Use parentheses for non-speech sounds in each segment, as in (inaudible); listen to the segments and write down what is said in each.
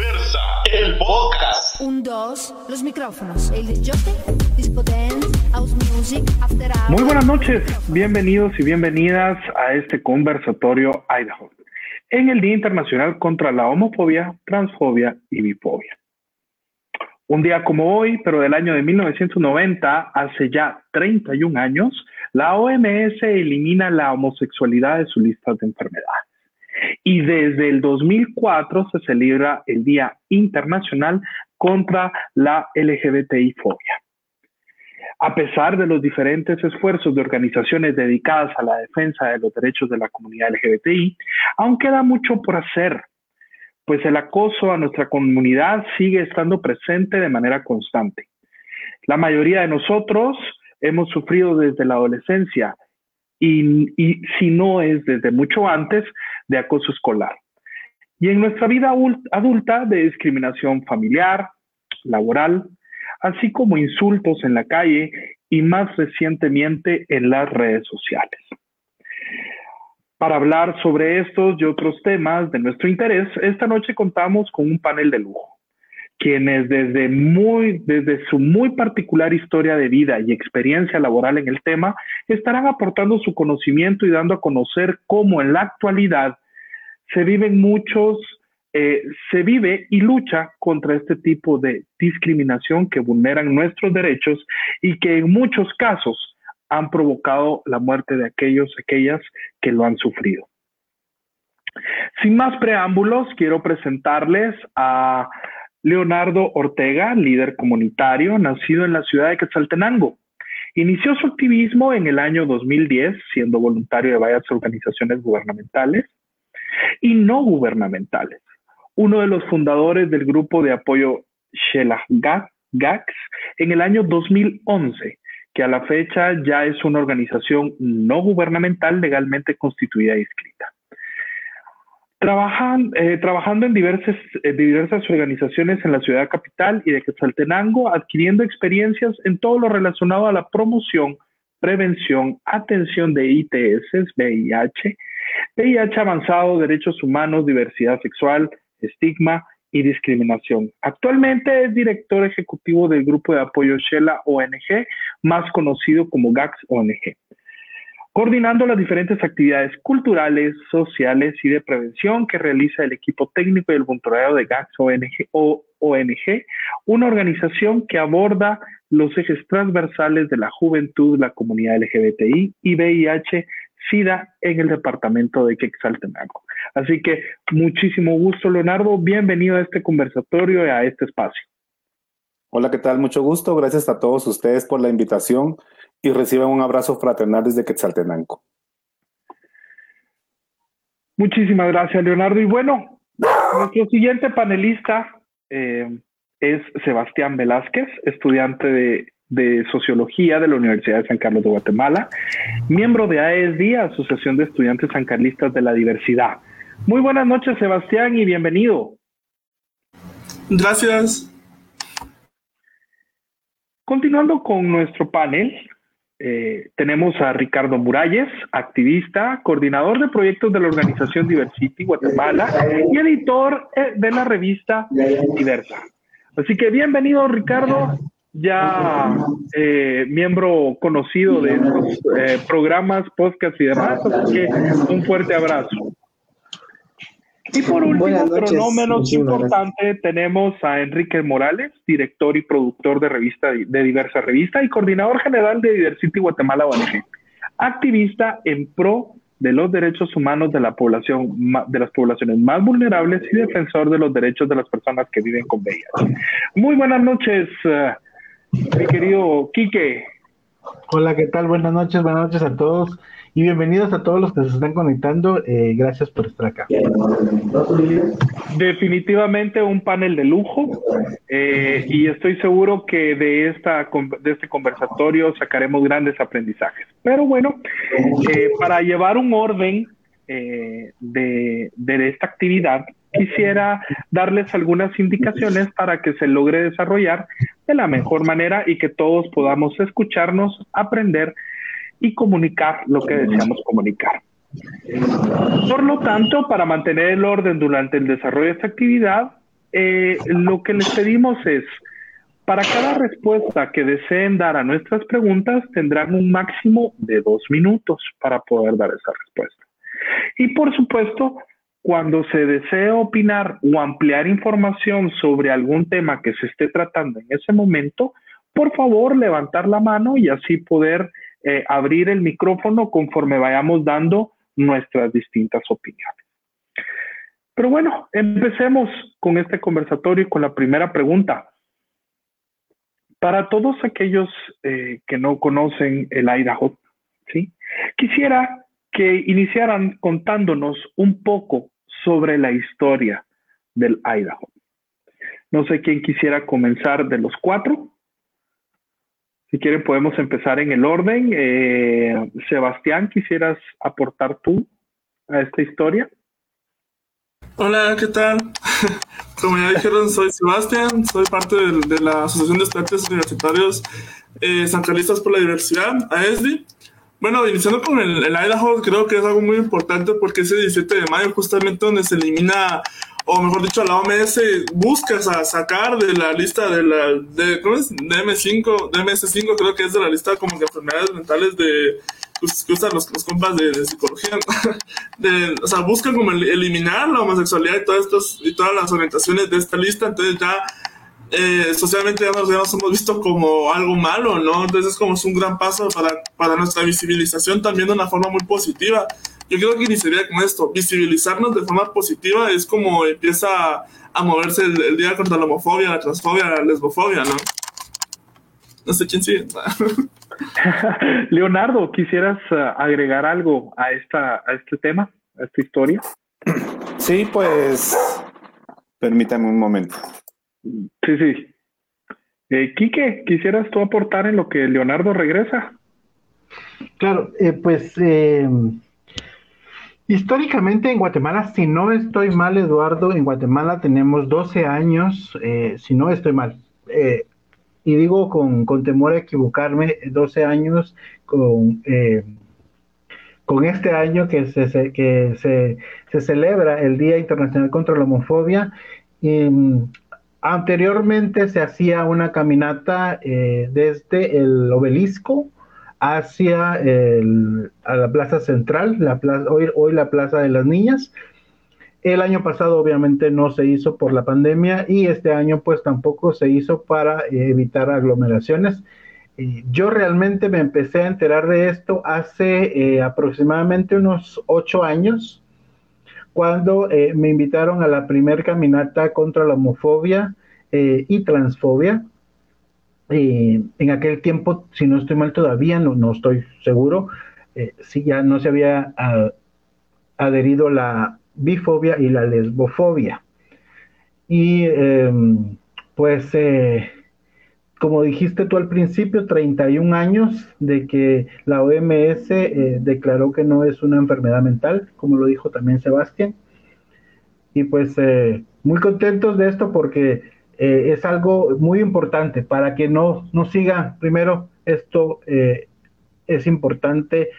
Diversa, el podcast. Un, dos, los micrófonos. El disjockey, disco dance, house music, after hours. Muy buenas noches, bienvenidos y bienvenidas a este conversatorio Idaho, en el Día Internacional contra la Homofobia, Transfobia y Bifobia. Un día como hoy, pero del año de 1990, hace ya 31 años, la OMS elimina la homosexualidad de su lista de enfermedades. Y desde el 2004 se celebra el Día Internacional contra la LGBTI-fobia. A pesar de los diferentes esfuerzos de organizaciones dedicadas a la defensa de los derechos de la comunidad LGBTI, aún queda mucho por hacer, pues el acoso a nuestra comunidad sigue estando presente de manera constante. La mayoría de nosotros hemos sufrido desde la adolescencia y, si no es desde mucho antes, de acoso escolar. Y en nuestra vida adulta de discriminación familiar, laboral, así como insultos en la calle y más recientemente en las redes sociales. Para hablar sobre estos y otros temas de nuestro interés, esta noche contamos con un panel de lujo quienes desde, muy, desde su muy particular historia de vida y experiencia laboral en el tema estarán aportando su conocimiento y dando a conocer cómo en la actualidad se viven muchos, eh, se vive y lucha contra este tipo de discriminación que vulneran nuestros derechos y que en muchos casos han provocado la muerte de aquellos, aquellas que lo han sufrido. Sin más preámbulos, quiero presentarles a Leonardo Ortega, líder comunitario, nacido en la ciudad de Quetzaltenango. Inició su activismo en el año 2010, siendo voluntario de varias organizaciones gubernamentales y no gubernamentales. Uno de los fundadores del grupo de apoyo Gax en el año 2011, que a la fecha ya es una organización no gubernamental legalmente constituida y inscrita. Trabajan, eh, trabajando en diversas, diversas organizaciones en la ciudad capital y de Quetzaltenango, adquiriendo experiencias en todo lo relacionado a la promoción, prevención, atención de ITS, VIH, VIH avanzado, derechos humanos, diversidad sexual, estigma y discriminación. Actualmente es director ejecutivo del grupo de apoyo Shela ONG, más conocido como GAX ONG coordinando las diferentes actividades culturales, sociales y de prevención que realiza el equipo técnico y el voluntariado de GAX ONG, una organización que aborda los ejes transversales de la juventud, la comunidad LGBTI y VIH, SIDA en el departamento de Quexaltenango. Así que muchísimo gusto, Leonardo. Bienvenido a este conversatorio y a este espacio. Hola, ¿qué tal? Mucho gusto. Gracias a todos ustedes por la invitación y reciban un abrazo fraternal desde Quetzaltenango. Muchísimas gracias, Leonardo. Y bueno, nuestro siguiente panelista eh, es Sebastián Velázquez, estudiante de, de, Sociología de la Universidad de San Carlos de Guatemala, miembro de AESD, Asociación de Estudiantes Sancarlistas de la Diversidad. Muy buenas noches, Sebastián, y bienvenido. Gracias. Continuando con nuestro panel, eh, tenemos a Ricardo Muralles, activista, coordinador de proyectos de la organización Diversity Guatemala y editor eh, de la revista Diversa. Así que bienvenido Ricardo, ya eh, miembro conocido de estos programas, podcasts y demás, así que un fuerte abrazo. Y por último, pero no menos importante, tenemos a Enrique Morales, director y productor de revista de diversa revista y coordinador general de Diversity Guatemala ONG, activista en pro de los derechos humanos de la población de las poblaciones más vulnerables y defensor de los derechos de las personas que viven con VIH. Muy buenas noches, eh, mi querido Quique. Hola, ¿qué tal? Buenas noches, buenas noches a todos y bienvenidos a todos los que se están conectando. Eh, gracias por estar acá. Definitivamente un panel de lujo eh, y estoy seguro que de, esta, de este conversatorio sacaremos grandes aprendizajes. Pero bueno, eh, para llevar un orden de, de esta actividad, quisiera darles algunas indicaciones para que se logre desarrollar de la mejor manera y que todos podamos escucharnos, aprender y comunicar lo que deseamos comunicar. Por lo tanto, para mantener el orden durante el desarrollo de esta actividad, eh, lo que les pedimos es, para cada respuesta que deseen dar a nuestras preguntas, tendrán un máximo de dos minutos para poder dar esa respuesta. Y por supuesto, cuando se desee opinar o ampliar información sobre algún tema que se esté tratando en ese momento, por favor levantar la mano y así poder eh, abrir el micrófono conforme vayamos dando nuestras distintas opiniones. Pero bueno, empecemos con este conversatorio y con la primera pregunta. Para todos aquellos eh, que no conocen el Idaho, quisiera que iniciaran contándonos un poco sobre la historia del Idaho. No sé quién quisiera comenzar de los cuatro. Si quieren, podemos empezar en el orden. Eh, Sebastián, ¿quisieras aportar tú a esta historia? Hola, ¿qué tal? (laughs) Como ya dijeron, soy Sebastián, soy parte de, la Asociación de Estudiantes Universitarios eh, Sancarlistas por la Diversidad, AESDI. Bueno, iniciando con el, Idaho, creo que es algo muy importante porque ese 17 de mayo, justamente donde se elimina, o mejor dicho, la OMS busca sacar de la lista de la, de, ¿cómo es? DM5, DMS5, creo que es de la lista como que enfermedades mentales de, pues, que usan los, los compas de, psicología, (laughs) de, o sea, buscan como eliminar la homosexualidad y todas, estas, y todas las orientaciones de esta lista, entonces ya eh, socialmente ya nos, hemos visto como algo malo, ¿no? Entonces es como es un gran paso para, para nuestra visibilización también de una forma muy positiva. Yo creo que iniciaría con esto, visibilizarnos de forma positiva es como empieza a, moverse el, día contra la homofobia, la transfobia, la lesbofobia, ¿no? No sé quién sigue. (laughs) Leonardo, ¿quisieras uh, agregar algo a, esta, a este tema, a esta historia? Sí, pues permítame un momento. Sí, sí. Eh, Quique, ¿quisieras tú aportar en lo que Leonardo regresa? Claro, eh, pues eh, históricamente en Guatemala, si no estoy mal, Eduardo, en Guatemala tenemos 12 años, eh, si no estoy mal, y digo con, con, temor a equivocarme, 12 años con, con este año que, se, que se, se, celebra el Día Internacional contra la Homofobia. Y, Anteriormente se hacía una caminata eh, desde el obelisco hacia a la plaza central, la hoy, hoy la plaza de las niñas. El año pasado obviamente no se hizo por la pandemia y este año pues tampoco se hizo para eh, evitar aglomeraciones. yo realmente me empecé a enterar de esto hace eh, aproximadamente unos ocho años cuando eh, me invitaron a la primer caminata contra la homofobia eh, y transfobia. Eh, en aquel tiempo, si no estoy mal todavía, no, no estoy seguro, si ya no se había adherido la bifobia y la lesbofobia. Y em, pues como dijiste tú al principio, 31 años de que la OMS eh, declaró que no es una enfermedad mental, como lo dijo también Sebastián. Y pues eh, muy contentos de esto porque eh, es algo muy importante para que no, no siga. Primero, esto es importante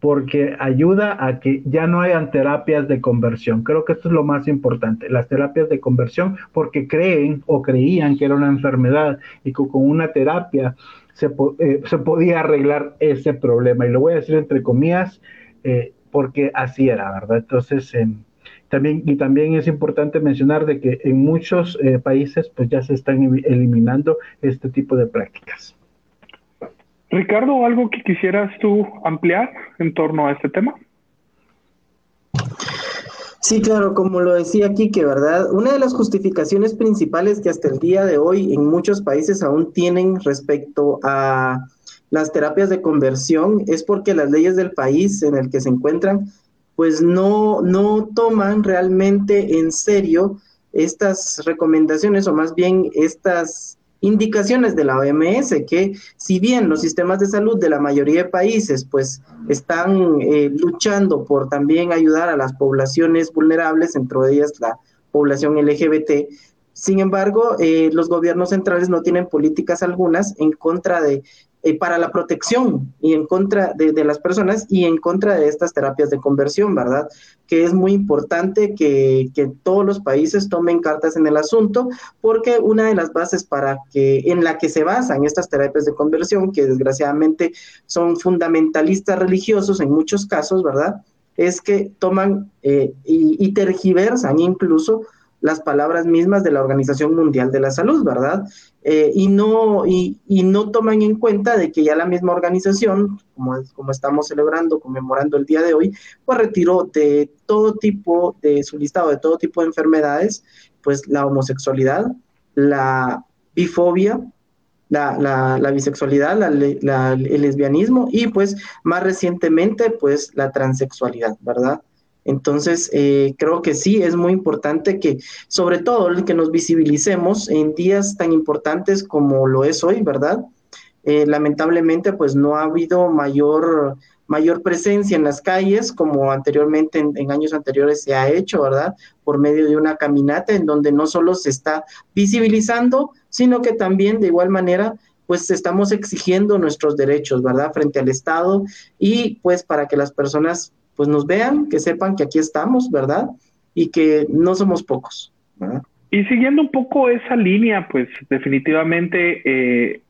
porque ayuda a que ya no hayan terapias de conversión. Creo que esto es lo más importante, las terapias de conversión, porque creen o creían que era una enfermedad y que con una terapia se, eh, se podía arreglar ese problema. Y lo voy a decir entre comillas, eh, porque así era, ¿verdad? Entonces, eh, también, y también es importante mencionar de que en muchos países pues ya se están eliminando este tipo de prácticas. Ricardo, ¿algo que quisieras tú ampliar en torno a este tema? Sí, claro, como lo decía aquí, que verdad, una de las justificaciones principales que hasta el día de hoy en muchos países aún tienen respecto a las terapias de conversión es porque las leyes del país en el que se encuentran, pues no, no toman realmente en serio estas recomendaciones o más bien estas indicaciones de la OMS que si bien los sistemas de salud de la mayoría de países pues están eh, luchando por también ayudar a las poblaciones vulnerables, entre ellas la población LGBT, sin embargo, eh, los gobiernos centrales no tienen políticas algunas en contra de eh, para la protección y en contra de, las personas y en contra de estas terapias de conversión, ¿verdad? Que es muy importante que, que, todos los países tomen cartas en el asunto, porque una de las bases para que, en la que se basan estas terapias de conversión, que desgraciadamente son fundamentalistas religiosos en muchos casos, ¿verdad? Es que toman eh, y tergiversan incluso las palabras mismas de la Organización Mundial de la Salud, ¿verdad? Eh, y, no, y, no toman en cuenta de que ya la misma organización, como, como estamos celebrando, conmemorando el día de hoy, pues retiró de todo tipo, de su listado de todo tipo de enfermedades, pues la homosexualidad, la bifobia, la, la, la bisexualidad, la, el lesbianismo y pues más recientemente pues la transexualidad, ¿verdad? Entonces, eh, creo que sí, es muy importante que, sobre todo, que nos visibilicemos en días tan importantes como lo es hoy, ¿verdad? Eh, lamentablemente, pues no ha habido mayor, mayor presencia en las calles como anteriormente, en, en, años anteriores se ha hecho, ¿verdad? Por medio de una caminata en donde no solo se está visibilizando, sino que también de igual manera pues estamos exigiendo nuestros derechos, ¿verdad? Frente al Estado y pues para que las personas pues nos vean, que sepan que aquí estamos, ¿verdad? Y que no somos pocos. Y siguiendo un poco esa línea, pues definitivamente eh,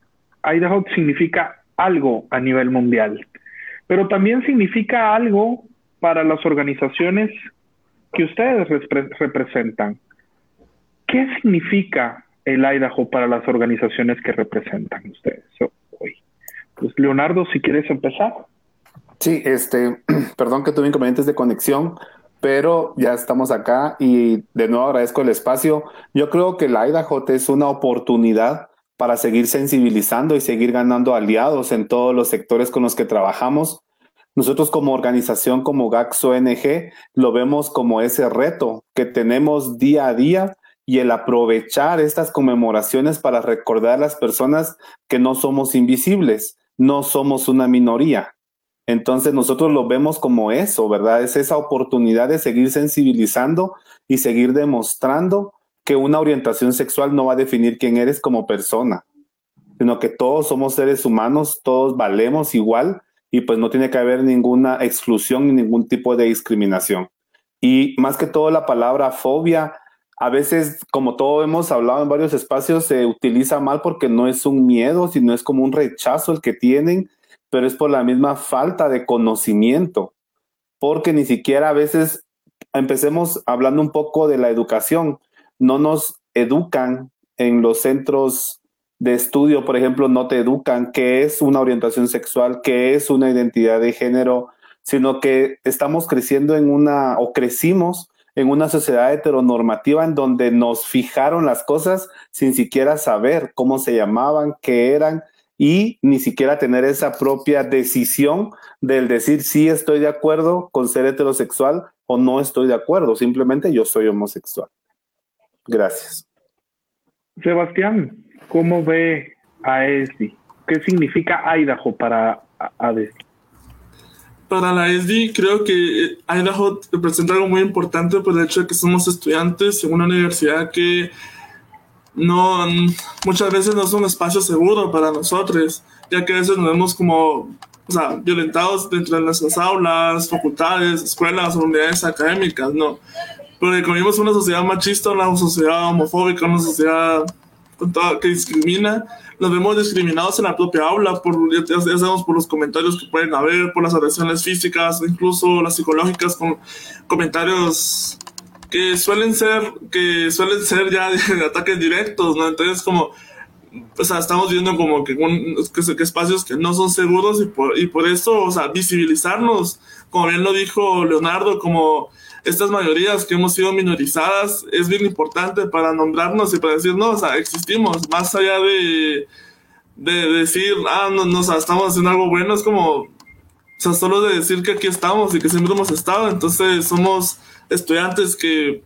Idaho significa algo a nivel mundial, pero también significa algo para las organizaciones que ustedes repre representan. ¿Qué significa el Idaho para las organizaciones que representan ustedes hoy? Pues Leonardo, si quieres empezar. Sí, este, (clears throat) perdón que tuve inconvenientes de conexión, pero ya estamos acá y de nuevo agradezco el espacio. Yo creo que la Idaho es una oportunidad para seguir sensibilizando y seguir ganando aliados en todos los sectores con los que trabajamos. Nosotros como organización, como GAX ONG, lo vemos como ese reto que tenemos día a día y el aprovechar estas conmemoraciones para recordar a las personas que no somos invisibles, no somos una minoría. Entonces nosotros lo vemos como eso, ¿verdad? Es esa oportunidad de seguir sensibilizando y seguir demostrando que una orientación sexual no va a definir quién eres como persona, sino que todos somos seres humanos, todos valemos igual y pues no tiene que haber ninguna exclusión ni ningún tipo de discriminación. Y más que todo la palabra fobia, a veces, como todo hemos hablado en varios espacios, se utiliza mal porque no es un miedo, sino es como un rechazo el que tienen pero es por la misma falta de conocimiento, porque ni siquiera a veces, empecemos hablando un poco de la educación, no nos educan en los centros de estudio, por ejemplo, no te educan qué es una orientación sexual, qué es una identidad de género, sino que estamos creciendo en una, o crecimos en una sociedad heteronormativa en donde nos fijaron las cosas sin siquiera saber cómo se llamaban, qué eran, y ni siquiera tener esa propia decisión del decir si estoy de acuerdo con ser heterosexual o no estoy de acuerdo, simplemente yo soy homosexual. Gracias. Sebastián, ¿cómo ve a ESDI? ¿Qué significa Idaho para ADESI? Para la ESDI creo que Idaho representa algo muy importante por el hecho de que somos estudiantes en una universidad que no, muchas veces no es un espacio seguro para nosotros, ya que a veces nos vemos como, o sea, violentados dentro de nuestras aulas, facultades, escuelas, unidades académicas, ¿no? Porque vivimos una sociedad machista, una sociedad homofóbica, una sociedad que discrimina, nos vemos discriminados en la propia aula, por, ya sabemos por los comentarios que pueden haber, por las agresiones físicas, incluso las psicológicas, con comentarios que suelen ser, que suelen ser ya de ataques directos, ¿no? Entonces, como, o sea, estamos viendo como que, espacios que no son seguros y por, y por eso, o sea, visibilizarnos, como bien lo dijo Leonardo, como estas mayorías que hemos sido minorizadas, es bien importante para nombrarnos y para decir, no, o sea, existimos, más allá de, de decir, ah, no, no o sea, estamos haciendo algo bueno, es como, o sea, solo de decir que aquí estamos y que siempre hemos estado, entonces somos estudiantes que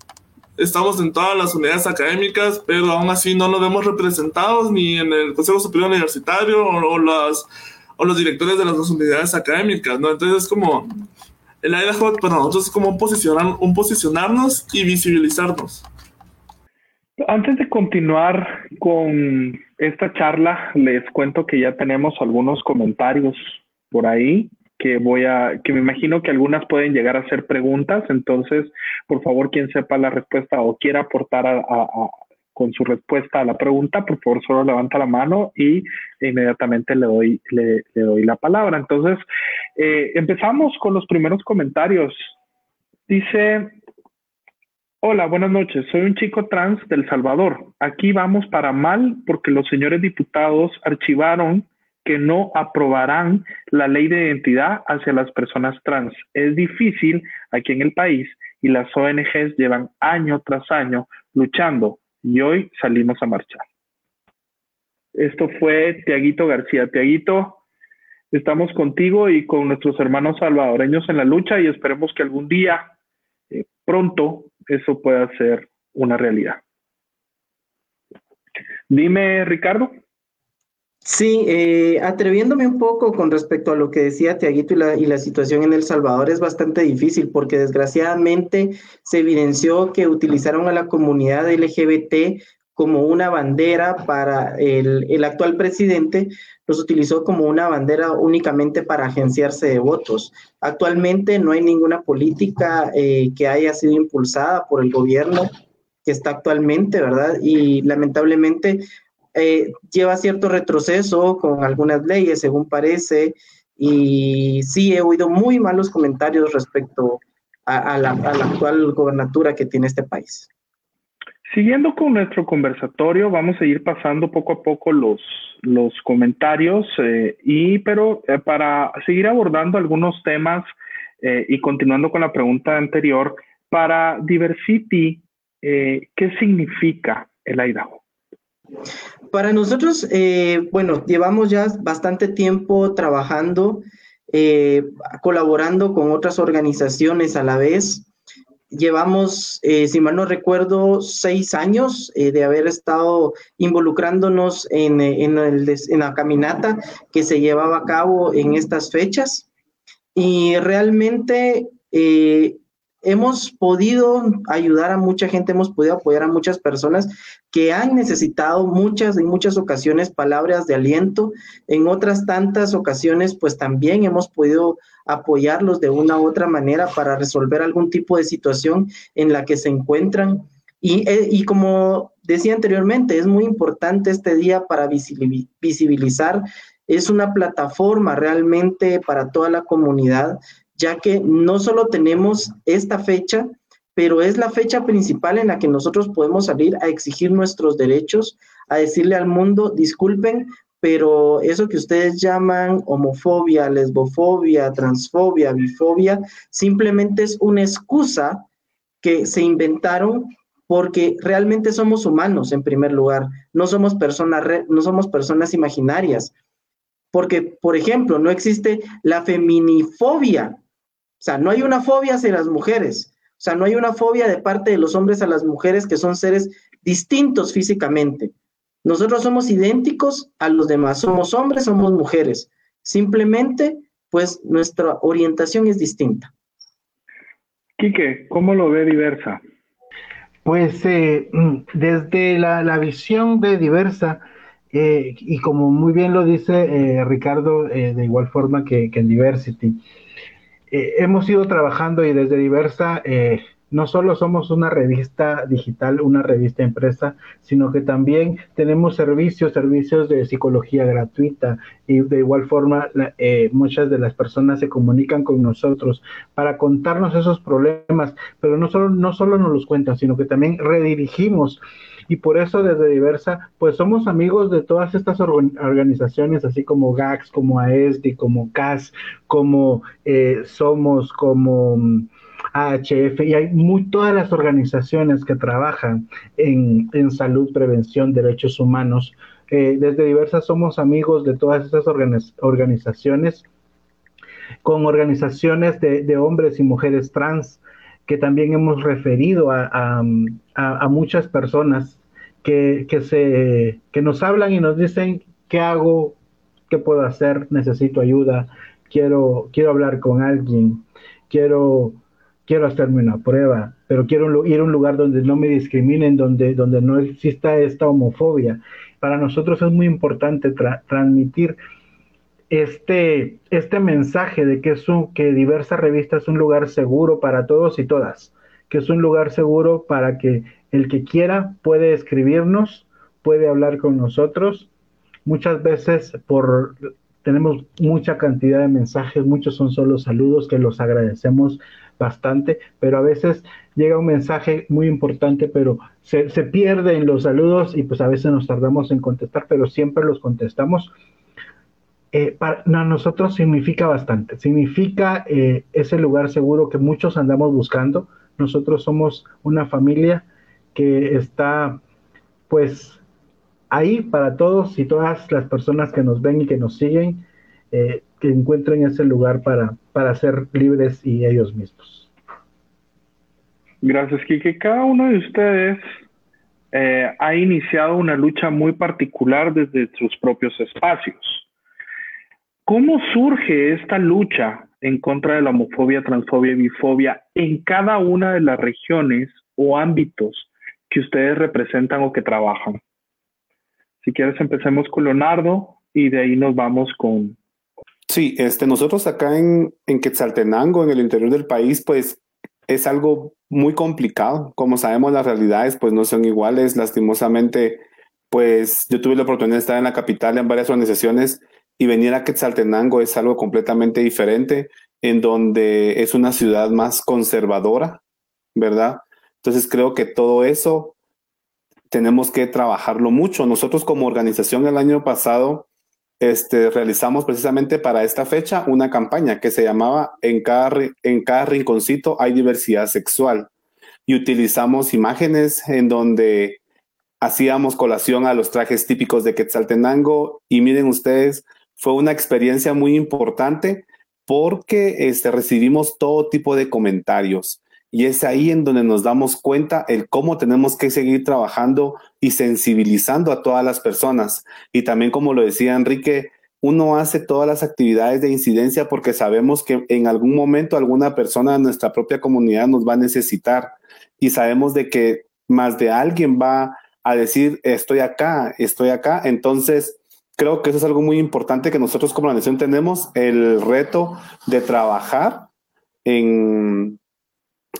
estamos en todas las unidades académicas, pero aún así no nos vemos representados ni en el Consejo Superior Universitario o, o, o los directores de las dos unidades académicas, ¿no? Entonces es como, el Idaho para nosotros es como posicionar, un posicionarnos y visibilizarnos. Antes de continuar con esta charla, les cuento que ya tenemos algunos comentarios por ahí que voy a, que me imagino que algunas pueden llegar a ser preguntas, entonces, por favor, quien sepa la respuesta o quiera aportar con su respuesta a la pregunta, por favor, solo levanta la mano y inmediatamente le doy, le, doy la palabra. Entonces, eh, empezamos con los primeros comentarios. Dice, hola, buenas noches, soy un chico trans del Salvador. Aquí vamos para mal porque los señores diputados archivaron que no aprobarán la ley de identidad hacia las personas trans. Es difícil aquí en el país y las ONGs llevan año tras año luchando y hoy salimos a marchar. Esto fue Tiaguito García. Tiaguito, estamos contigo y con nuestros hermanos salvadoreños en la lucha y esperemos que algún día, eh, pronto, eso pueda ser una realidad. Dime, Ricardo. Sí, eh, atreviéndome un poco con respecto a lo que decía Tiaguito y la, y la situación en El Salvador es bastante difícil porque desgraciadamente se evidenció que utilizaron a la comunidad LGBT como una bandera para el, el actual presidente, los utilizó como una bandera únicamente para agenciarse de votos. Actualmente no hay ninguna política eh, que haya sido impulsada por el gobierno que está actualmente, ¿verdad? Y lamentablemente eh, lleva cierto retroceso con algunas leyes, según parece, y sí he oído muy malos comentarios respecto a, la, actual gobernatura que tiene este país. Siguiendo con nuestro conversatorio, vamos a ir pasando poco a poco los, comentarios, eh, y, pero eh, para seguir abordando algunos temas y continuando con la pregunta anterior, para Diversity, ¿qué significa el Idaho? Para nosotros, eh, bueno, llevamos ya bastante tiempo trabajando, eh, colaborando con otras organizaciones a la vez. Llevamos, eh, si mal no recuerdo, seis años de haber estado involucrándonos en, en, en la caminata que se llevaba a cabo en estas fechas. Y realmente hemos podido ayudar a mucha gente, hemos podido apoyar a muchas personas que han necesitado muchas, en muchas ocasiones, palabras de aliento. En otras tantas ocasiones, pues también hemos podido apoyarlos de una u otra manera para resolver algún tipo de situación en la que se encuentran. Y, eh, y como decía anteriormente, es muy importante este día para visibilizar. Es una plataforma realmente para toda la comunidad ya que no solo tenemos esta fecha, pero es la fecha principal en la que nosotros podemos salir a exigir nuestros derechos, a decirle al mundo, disculpen, pero eso que ustedes llaman homofobia, lesbofobia, transfobia, bifobia, simplemente es una excusa que se inventaron porque realmente somos humanos en primer lugar, no somos personas, no somos personas imaginarias. Porque, por ejemplo, no existe la feminifobia, sea, no hay una fobia hacia las mujeres. O sea, no hay una fobia de parte de los hombres a las mujeres que son seres distintos físicamente. Nosotros somos idénticos a los demás. Somos hombres, somos mujeres. Simplemente, pues nuestra orientación es distinta. Quique, ¿cómo lo ve diversa? Pues eh, desde la, visión de diversa, eh, y como muy bien lo dice eh, Ricardo, de igual forma que, que en Diversity, eh, hemos ido trabajando y desde diversa, eh, no solo somos una revista digital, una revista empresa, sino que también tenemos servicios, servicios de psicología gratuita. Y de igual forma eh, muchas de las personas se comunican con nosotros para contarnos esos problemas, pero no solo, no solo nos los cuentan, sino que también redirigimos y por eso desde Diversa, pues somos amigos de todas estas organizaciones, así como GAX, como AESDI, como CAS, como eh, Somos, como mm, AHF, y hay muy, todas las organizaciones que trabajan en, salud, prevención, derechos humanos. Eh, desde Diversa somos amigos de todas estas organizaciones con organizaciones de, hombres y mujeres trans, que también hemos referido a, muchas personas que, se, que nos hablan y nos dicen qué hago, qué puedo hacer, necesito ayuda, quiero, quiero hablar con alguien, quiero, quiero hacerme una prueba, pero quiero ir a un lugar donde no me discriminen, donde, donde no exista esta homofobia. Para nosotros es muy importante transmitir este, este mensaje de que, es un, que Diversa Revista es un lugar seguro para todos y todas, que es un lugar seguro para que el que quiera puede escribirnos, puede hablar con nosotros. Muchas veces por tenemos mucha cantidad de mensajes, muchos son solo saludos que los agradecemos bastante, pero a veces llega un mensaje muy importante, pero se, se pierde en los saludos y pues a veces nos tardamos en contestar, pero siempre los contestamos. Eh, para nosotros significa bastante, significa eh, ese lugar seguro que muchos andamos buscando. Nosotros somos una familia que está pues ahí para todos y todas las personas que nos ven y que nos siguen, eh, que encuentren ese lugar para, para ser libres y ellos mismos. Gracias, Kike. Cada uno de ustedes ha iniciado una lucha muy particular desde sus propios espacios. ¿Cómo surge esta lucha en contra de la homofobia, transfobia y bifobia en cada una de las regiones o ámbitos que ustedes representan o que trabajan? Si quieres, empecemos con Leonardo y de ahí nos vamos con... Sí, este, nosotros acá en, en Quetzaltenango, en el interior del país, pues es algo muy complicado. Como sabemos, las realidades pues no son iguales. Lastimosamente, pues yo tuve la oportunidad de estar en la capital en varias organizaciones y venir a Quetzaltenango es algo completamente diferente, en donde es una ciudad más conservadora, ¿verdad? Entonces creo que todo eso tenemos que trabajarlo mucho. Nosotros como organización el año pasado este, realizamos precisamente para esta fecha una campaña que se llamaba En cada, en cada rinconcito hay diversidad sexual y utilizamos imágenes en donde hacíamos colación a los trajes típicos de Quetzaltenango y miren ustedes, fue una experiencia muy importante porque este, recibimos todo tipo de comentarios. Y es ahí en donde nos damos cuenta el cómo tenemos que seguir trabajando y sensibilizando a todas las personas. Y también, como lo decía Enrique, uno hace todas las actividades de incidencia porque sabemos que en algún momento alguna persona de nuestra propia comunidad nos va a necesitar y sabemos de que más de alguien va a decir estoy acá, estoy acá. Entonces, creo que eso es algo muy importante que nosotros como nación tenemos el reto de trabajar en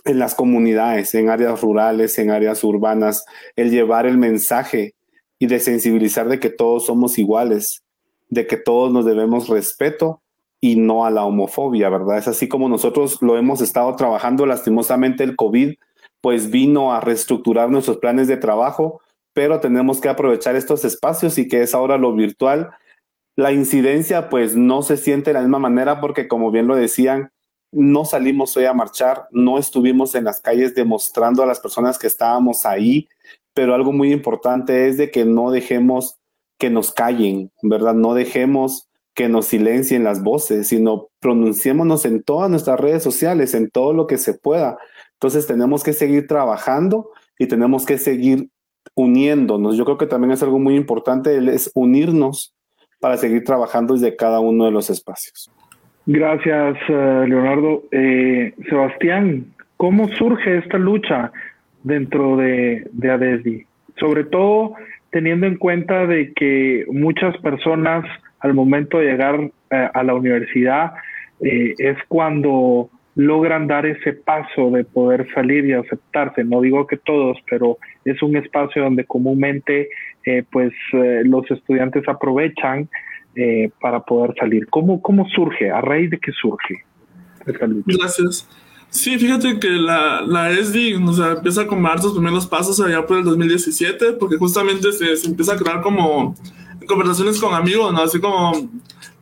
en las comunidades, en áreas rurales, en áreas urbanas, el llevar el mensaje y de sensibilizar de que todos somos iguales, de que todos nos debemos respeto y no a la homofobia, ¿verdad? Es así como nosotros lo hemos estado trabajando. Lastimosamente el COVID pues vino a reestructurar nuestros planes de trabajo, pero tenemos que aprovechar estos espacios y que es ahora lo virtual. La incidencia pues no se siente de la misma manera porque como bien lo decían, no salimos hoy a marchar, no estuvimos en las calles demostrando a las personas que estábamos ahí, pero algo muy importante es de que no dejemos que nos callen, ¿verdad? No dejemos que nos silencien las voces, sino pronunciémonos en todas nuestras redes sociales, en todo lo que se pueda. Entonces tenemos que seguir trabajando y tenemos que seguir uniéndonos. Yo creo que también es algo muy importante, es unirnos para seguir trabajando desde cada uno de los espacios. Gracias, eh, Leonardo. Eh, Sebastián, ¿cómo surge esta lucha dentro de, de ADESDI? Sobre todo teniendo en cuenta de que muchas personas al momento de llegar eh, a la universidad es cuando logran dar ese paso de poder salir y aceptarse. No digo que todos, pero es un espacio donde comúnmente pues los estudiantes aprovechan eh, para poder salir? ¿Cómo, ¿Cómo surge? ¿A raíz de qué surge Gracias. Sí, fíjate que la, la ESDI o sea, empieza a tomar sus primeros pasos allá por el 2017, porque justamente se, se empieza a crear como conversaciones con amigos, ¿no? Así como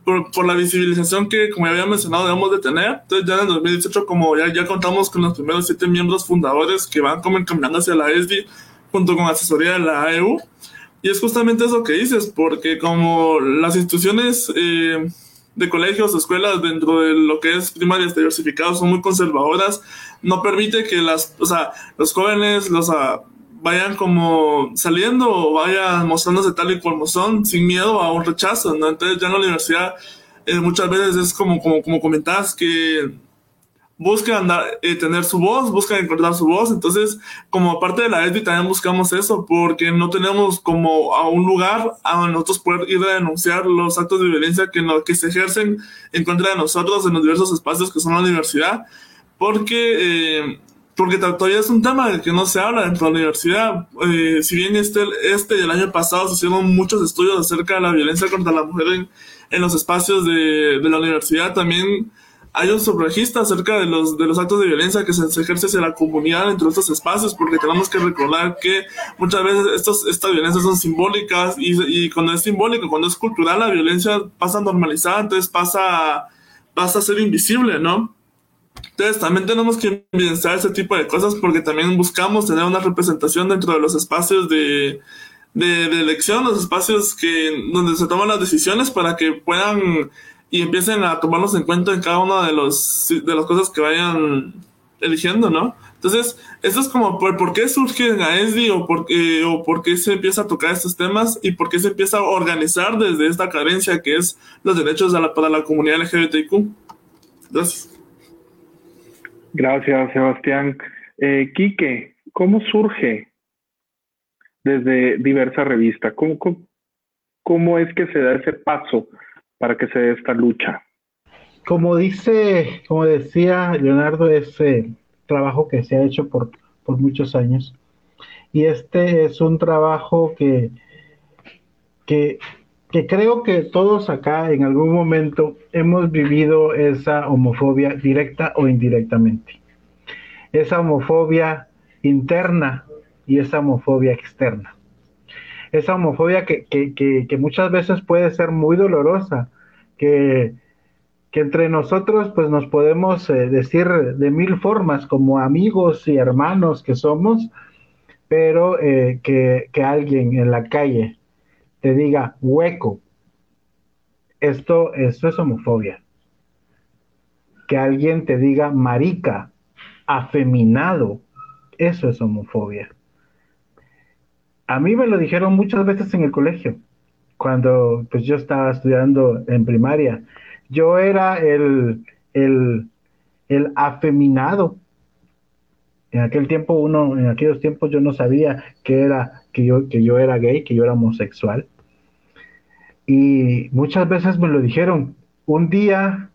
por, por, la visibilización que, como ya había mencionado, debemos de tener. Entonces, ya en el 2018, como ya, ya contamos con los primeros siete miembros fundadores que van como encaminando hacia la ESDI junto con asesoría de la AEU. Y es justamente eso que dices, porque como las instituciones eh, de colegios, escuelas dentro de lo que es primarias diversificadas son muy conservadoras, no permite que las, o sea, los jóvenes los ah, vayan como saliendo o vayan mostrándose tal y como son, sin miedo a un rechazo, ¿no? Entonces ya en la universidad eh, muchas veces es como, como, como comentabas que buscan andar, eh, tener su voz, buscan encontrar su voz. Entonces, como parte de la EDI también buscamos eso, porque no tenemos como a un lugar a nosotros poder ir a denunciar los actos de violencia que, no, que se ejercen en contra de nosotros en los diversos espacios que son la universidad, porque... Eh, porque todavía es un tema del que no se habla dentro de la universidad. Eh, si bien este, este y el año pasado se hicieron muchos estudios acerca de la violencia contra la mujer en, los espacios de, de la universidad, también hay un subregistro acerca de los, de los actos de violencia que se, ejerce hacia la comunidad dentro de estos espacios, porque tenemos que recordar que muchas veces estos, estas violencias son simbólicas y, y cuando es simbólico, cuando es cultural, la violencia pasa a normalizar, entonces pasa, pasa a ser invisible, ¿no? Entonces también tenemos que pensar ese tipo de cosas porque también buscamos tener una representación dentro de los espacios de, de, de elección, los espacios que, donde se toman las decisiones para que puedan y empiecen a tomarlos en cuenta en cada una de, los, de las cosas que vayan eligiendo, ¿no? Entonces, esto es como por, por qué surge AESDI o por, o por qué se empieza a tocar estos temas y por qué se empieza a organizar desde esta carencia que es los derechos la, para la comunidad LGBTIQ. Gracias. Gracias, Sebastián. Eh, Quique, ¿cómo surge desde diversa revista? ¿Cómo, cómo, es que se da ese paso para que se dé esta lucha? Como dice, como decía Leonardo, es eh, trabajo que se ha hecho por, por muchos años. Y este es un trabajo que, que, que creo que todos acá en algún momento hemos vivido esa homofobia directa o indirectamente. Esa homofobia interna y esa homofobia externa esa homofobia que, que, que, muchas veces puede ser muy dolorosa, que, entre nosotros pues nos podemos eh, decir de mil formas como amigos y hermanos que somos, pero eh, que, que alguien en la calle te diga hueco, esto, esto es homofobia. Que alguien te diga marica, afeminado, eso es homofobia. A mí me lo dijeron muchas veces en el colegio, cuando pues yo estaba estudiando en primaria. Yo era el, el, el afeminado. En aquel tiempo uno, en aquellos tiempos yo no sabía que era, que yo, que yo era gay, que yo era homosexual. Y muchas veces me lo dijeron. Un día,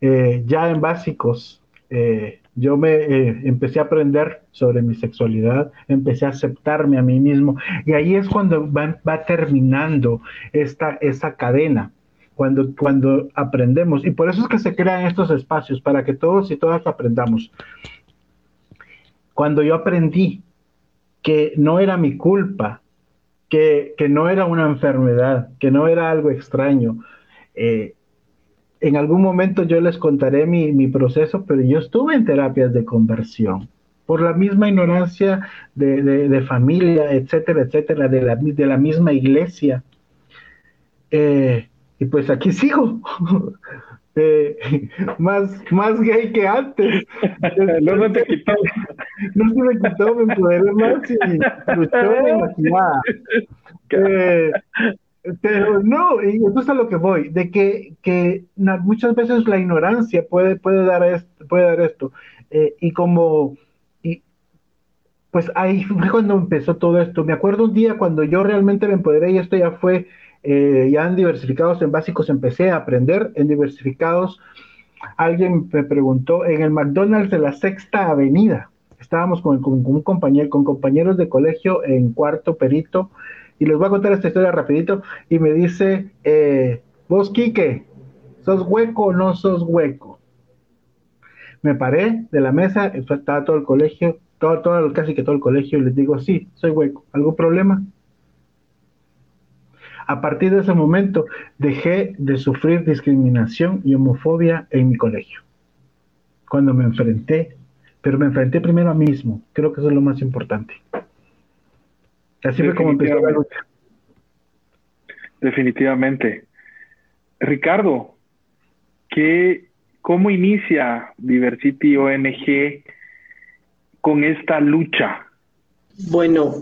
eh, ya en básicos, eh, yo me eh, empecé a aprender sobre mi sexualidad, empecé a aceptarme a mí mismo y ahí es cuando va, terminando esta, esa cadena, cuando, cuando aprendemos y por eso es que se crean estos espacios para que todos y todas aprendamos. Cuando yo aprendí que no era mi culpa, que, no era una enfermedad, que no era algo extraño, eh, en algún momento yo les contaré mi, proceso, pero yo estuve en terapias de conversión por la misma ignorancia de, familia, etcétera, etcétera, de la, de la misma iglesia. Eh, y pues aquí sigo, (laughs) eh, (laughs) más, más gay que antes. (laughs) no se te quitó. (laughs) No se me quitó, me empoderé más y luchó me pero no, y eso es a lo que voy, de que, que muchas veces la ignorancia puede, puede, dar, esto, puede dar esto. Eh, y como, y, pues ahí fue cuando empezó todo esto. Me acuerdo un día cuando yo realmente me empoderé y esto ya fue, eh, ya en diversificados, en básicos empecé a aprender, en diversificados, alguien me preguntó, en el McDonald's de la Sexta Avenida, estábamos con, un compañero, con compañeros de colegio en cuarto perito, y les voy a contar esta historia rapidito. Y me dice, eh, vos, Quique, ¿sos hueco o no sos hueco? Me paré de la mesa, estaba todo el colegio, todo, todo, casi que todo el colegio, y les digo, sí, soy hueco. ¿Algún problema? A partir de ese momento dejé de sufrir discriminación y homofobia en mi colegio. Cuando me enfrenté, pero me enfrenté primero a mí mismo. Creo que eso es lo más importante. Así fue como empezó la lucha. Definitivamente. Ricardo, ¿qué, ¿cómo inicia Diversity ONG con esta lucha? Bueno,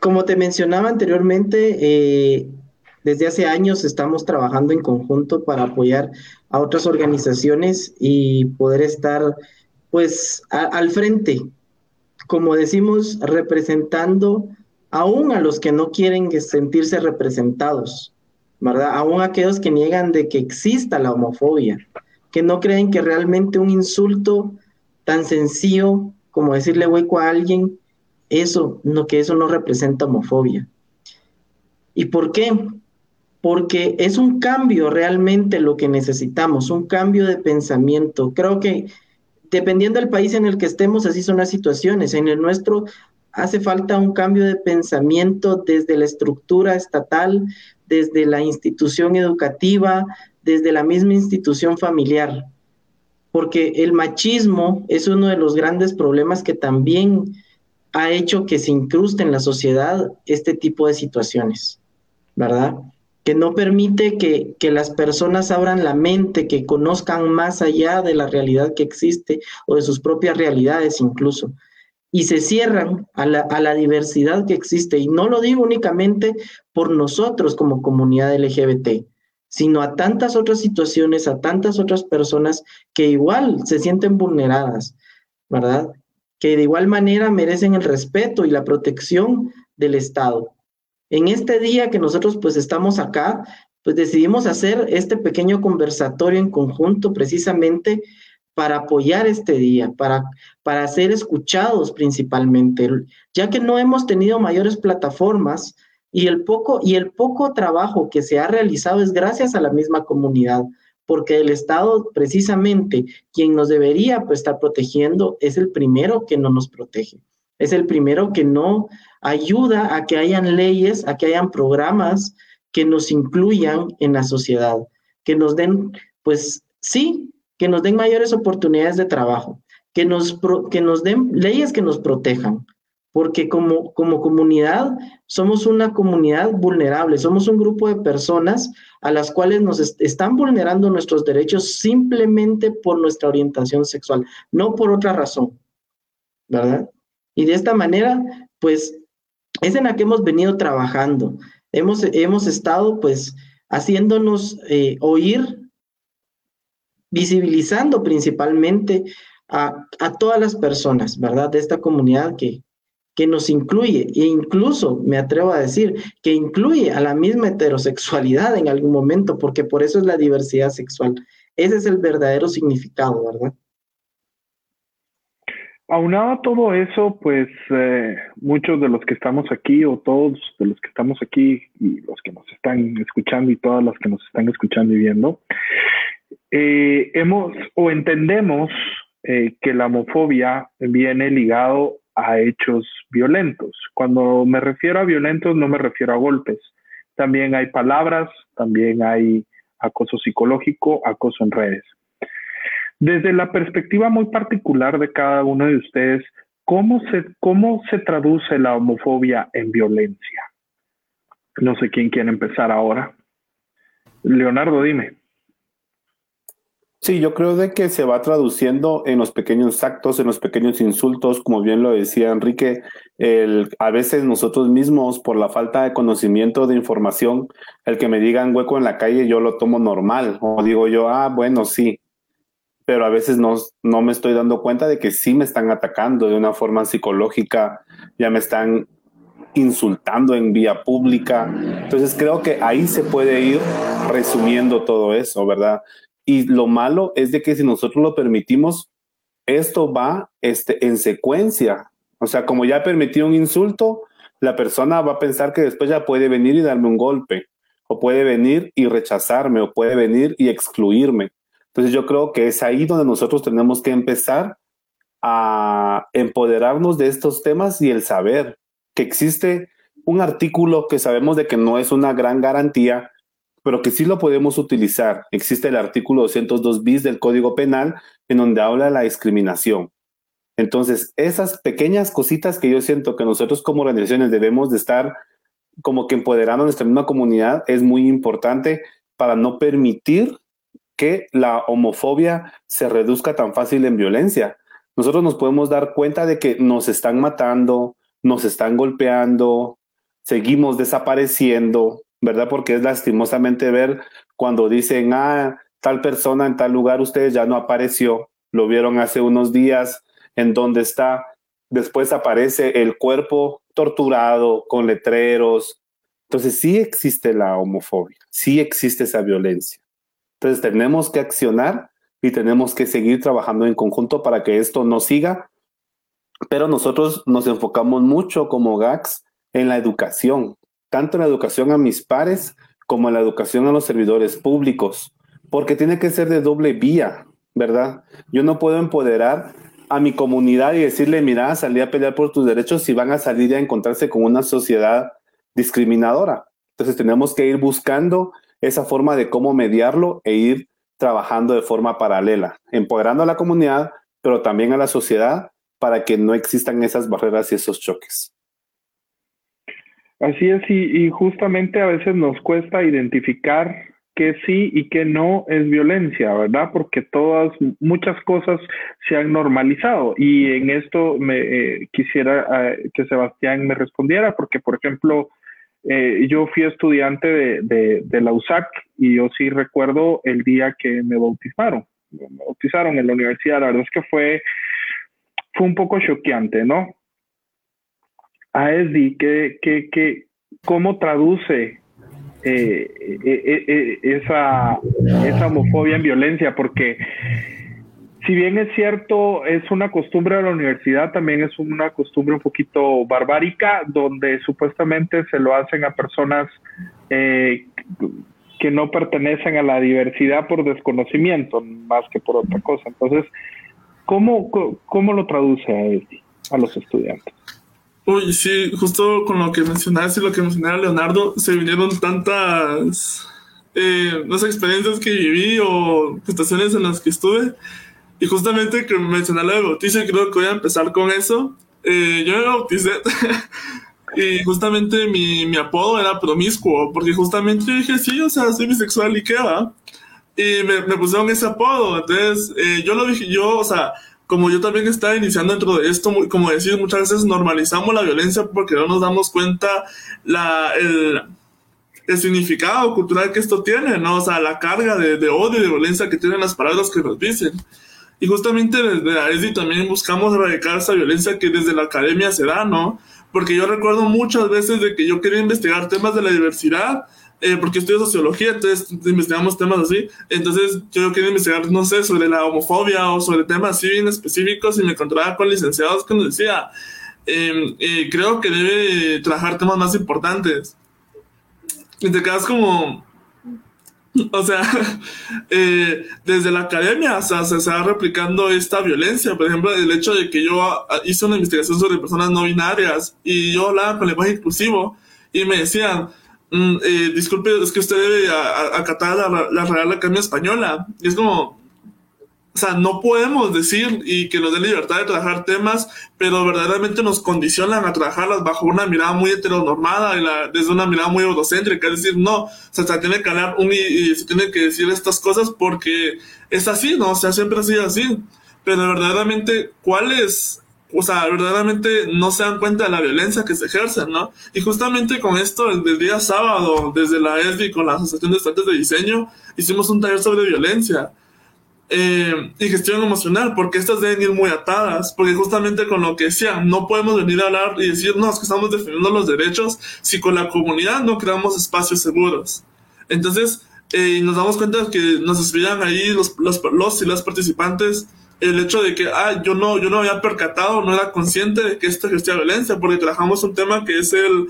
como te mencionaba anteriormente, eh, desde hace años estamos trabajando en conjunto para apoyar a otras organizaciones y poder estar pues al frente, como decimos, representando aún a los que no quieren sentirse representados, ¿verdad? Aún aquellos que niegan de que exista la homofobia, que no creen que realmente un insulto tan sencillo como decirle hueco a alguien, eso, no, que eso no representa homofobia. ¿Y por qué? Porque es un cambio realmente lo que necesitamos, un cambio de pensamiento. Creo que dependiendo del país en el que estemos, así son las situaciones. En el nuestro hace falta un cambio de pensamiento desde la estructura estatal, desde la institución educativa, desde la misma institución familiar, porque el machismo es uno de los grandes problemas que también ha hecho que se incruste en la sociedad este tipo de situaciones, ¿verdad? Que no permite que, que, las personas abran la mente, que conozcan más allá de la realidad que existe o de sus propias realidades incluso y se cierran a la, a la, diversidad que existe. Y no lo digo únicamente por nosotros como comunidad LGBT, sino a tantas otras situaciones, a tantas otras personas que igual se sienten vulneradas, ¿verdad? Que de igual manera merecen el respeto y la protección del Estado. En este día que nosotros pues estamos acá, pues decidimos hacer este pequeño conversatorio en conjunto precisamente para apoyar este día, para, para ser escuchados principalmente, ya que no hemos tenido mayores plataformas y el poco y el poco trabajo que se ha realizado es gracias a la misma comunidad, porque el Estado precisamente quien nos debería pues, estar protegiendo es el primero que no nos protege. Es el primero que no ayuda a que hayan leyes, a que hayan programas que nos incluyan en la sociedad, que nos den, pues sí, que nos den mayores oportunidades de trabajo, que nos, que nos den leyes que nos protejan, porque como, como comunidad somos una comunidad vulnerable, somos un grupo de personas a las cuales nos están vulnerando nuestros derechos simplemente por nuestra orientación sexual, no por otra razón, ¿verdad? Y de esta manera, pues, es en la que hemos venido trabajando. Hemos, hemos estado, pues, haciéndonos eh, oír visibilizando principalmente a, todas las personas, ¿verdad? De esta comunidad que, que nos incluye e incluso, me atrevo a decir, que incluye a la misma heterosexualidad en algún momento, porque por eso es la diversidad sexual. Ese es el verdadero significado, ¿verdad? Aunado a todo eso, pues eh, muchos de los que estamos aquí o todos de los que estamos aquí y los que nos están escuchando y todas las que nos están escuchando y viendo, eh, hemos o entendemos eh, que la homofobia viene ligado a hechos violentos. Cuando me refiero a violentos no me refiero a golpes. También hay palabras, también hay acoso psicológico, acoso en redes. Desde la perspectiva muy particular de cada uno de ustedes, ¿cómo se, cómo se traduce la homofobia en violencia? No sé quién quiere empezar ahora. Leonardo, dime. Sí, yo creo de que se va traduciendo en los pequeños actos, en los pequeños insultos, como bien lo decía Enrique, el, a veces nosotros mismos, por la falta de conocimiento, de información, el que me digan hueco en la calle, yo lo tomo normal, o digo yo, ah, bueno, sí, pero a veces no, no me estoy dando cuenta de que sí me están atacando de una forma psicológica, ya me están insultando en vía pública. Entonces creo que ahí se puede ir resumiendo todo eso, ¿verdad? Y lo malo es de que si nosotros lo permitimos, esto va este, en secuencia. O sea, como ya permití un insulto, la persona va a pensar que después ya puede venir y darme un golpe, o puede venir y rechazarme, o puede venir y excluirme. Entonces yo creo que es ahí donde nosotros tenemos que empezar a empoderarnos de estos temas y el saber que existe un artículo que sabemos de que no es una gran garantía, pero que sí lo podemos utilizar. Existe el artículo 202 bis del Código Penal en donde habla la discriminación. Entonces, esas pequeñas cositas que yo siento que nosotros como organizaciones debemos de estar como que empoderando a nuestra misma comunidad es muy importante para no permitir que la homofobia se reduzca tan fácil en violencia. Nosotros nos podemos dar cuenta de que nos están matando, nos están golpeando, seguimos desapareciendo, ¿verdad? Porque es lastimosamente ver cuando dicen, ah, tal persona en tal lugar, usted ya no apareció, lo vieron hace unos días, en donde está, después aparece el cuerpo torturado con letreros. Entonces sí existe la homofobia, sí existe esa violencia. Entonces tenemos que accionar y tenemos que seguir trabajando en conjunto para que esto no siga. Pero nosotros nos enfocamos mucho como GACS en la educación, tanto en la educación a mis pares como en la educación a los servidores públicos, porque tiene que ser de doble vía, ¿verdad? Yo no puedo empoderar a mi comunidad y decirle, mira, salí a pelear por tus derechos si van a salir a encontrarse con una sociedad discriminadora. Entonces tenemos que ir buscando esa forma de cómo mediarlo e ir trabajando de forma paralela, empoderando a la comunidad, pero también a la sociedad para que no existan esas barreras y esos choques. Así es, y, justamente a veces nos cuesta identificar que sí y que no es violencia, ¿verdad? Porque todas, muchas cosas se han normalizado y en esto me eh, quisiera eh, que Sebastián me respondiera, porque por ejemplo, eh, yo fui estudiante de, de, la USAC y yo sí recuerdo el día que me bautizaron, me bautizaron en la universidad, la verdad es que fue, fue un poco choqueante, ¿no? A Esdi, ¿qué, qué, qué, ¿cómo traduce eh, eh, esa, esa homofobia en violencia, porque si bien es cierto, es una costumbre de la universidad, también es una costumbre un poquito barbárica, donde supuestamente se lo hacen a personas que no pertenecen a la diversidad por desconocimiento, más que por otra cosa. Entonces, ¿cómo, cómo lo traduce a, a los estudiantes? Uy, sí, justo con lo que mencionaste y lo que mencionaba Leonardo, se vinieron tantas eh, las experiencias que viví o situaciones en las que estuve. Y justamente que mencioné la de bautizo, creo que voy a empezar con eso. Eh, yo me bauticé (laughs) y justamente mi, mi, apodo era promiscuo, porque justamente yo dije, sí, o sea, soy bisexual y qué va. Y me, pusieron ese apodo. Entonces, eh, yo lo dije, yo, o sea, como yo también estaba iniciando dentro de esto, como decir, muchas veces normalizamos la violencia porque no nos damos cuenta la, el, el significado cultural que esto tiene, ¿no? O sea, la carga de odio y de violencia que tienen las palabras que nos dicen. Y justamente desde AESDI también buscamos erradicar esa violencia que desde la academia se da, ¿no? Porque yo recuerdo muchas veces de que yo quería investigar temas de la diversidad eh, porque estudio sociología, entonces investigamos temas así. Entonces yo quería investigar, no sé, sobre la homofobia o sobre temas así bien específicos y me encontraba con licenciados que nos decía, em, eh, creo que debe trabajar temas más importantes. Y te quedas como, (laughs) o sea, (laughs) eh, desde la academia o sea, se está replicando esta violencia. Por ejemplo, el hecho de que yo ah, hice una investigación sobre personas no binarias y yo hablaba con lenguaje inclusivo y me decían, Mm, eh, disculpe, es que usted debe acatar la, la Real Academia Española. Y es como, o sea, no podemos decir y que nos den libertad de trabajar temas, pero verdaderamente nos condicionan a trabajarlas bajo una mirada muy heteronormada y la, desde una mirada muy eurocéntrica. Es decir, no, o sea, se tiene que hablar un, y, se tiene que decir estas cosas porque es así, ¿no? O sea, siempre ha sido así. Pero verdaderamente, ¿cuál es o sea, verdaderamente no se dan cuenta de la violencia que se ejerce, ¿no? Y justamente con esto, el día sábado, desde la ESDI con la Asociación de Estudiantes de Diseño, hicimos un taller sobre violencia eh, y gestión emocional, porque estas deben ir muy atadas, porque justamente con lo que decía, no podemos venir a hablar y decir, no, es que estamos defendiendo los derechos si con la comunidad no creamos espacios seguros. Entonces, eh, nos damos cuenta que nos escribían ahí los, los, los y las participantes el hecho de que, ah, yo no, yo no había percatado, no era consciente de que esto ejercía violencia, porque trabajamos un tema que es el,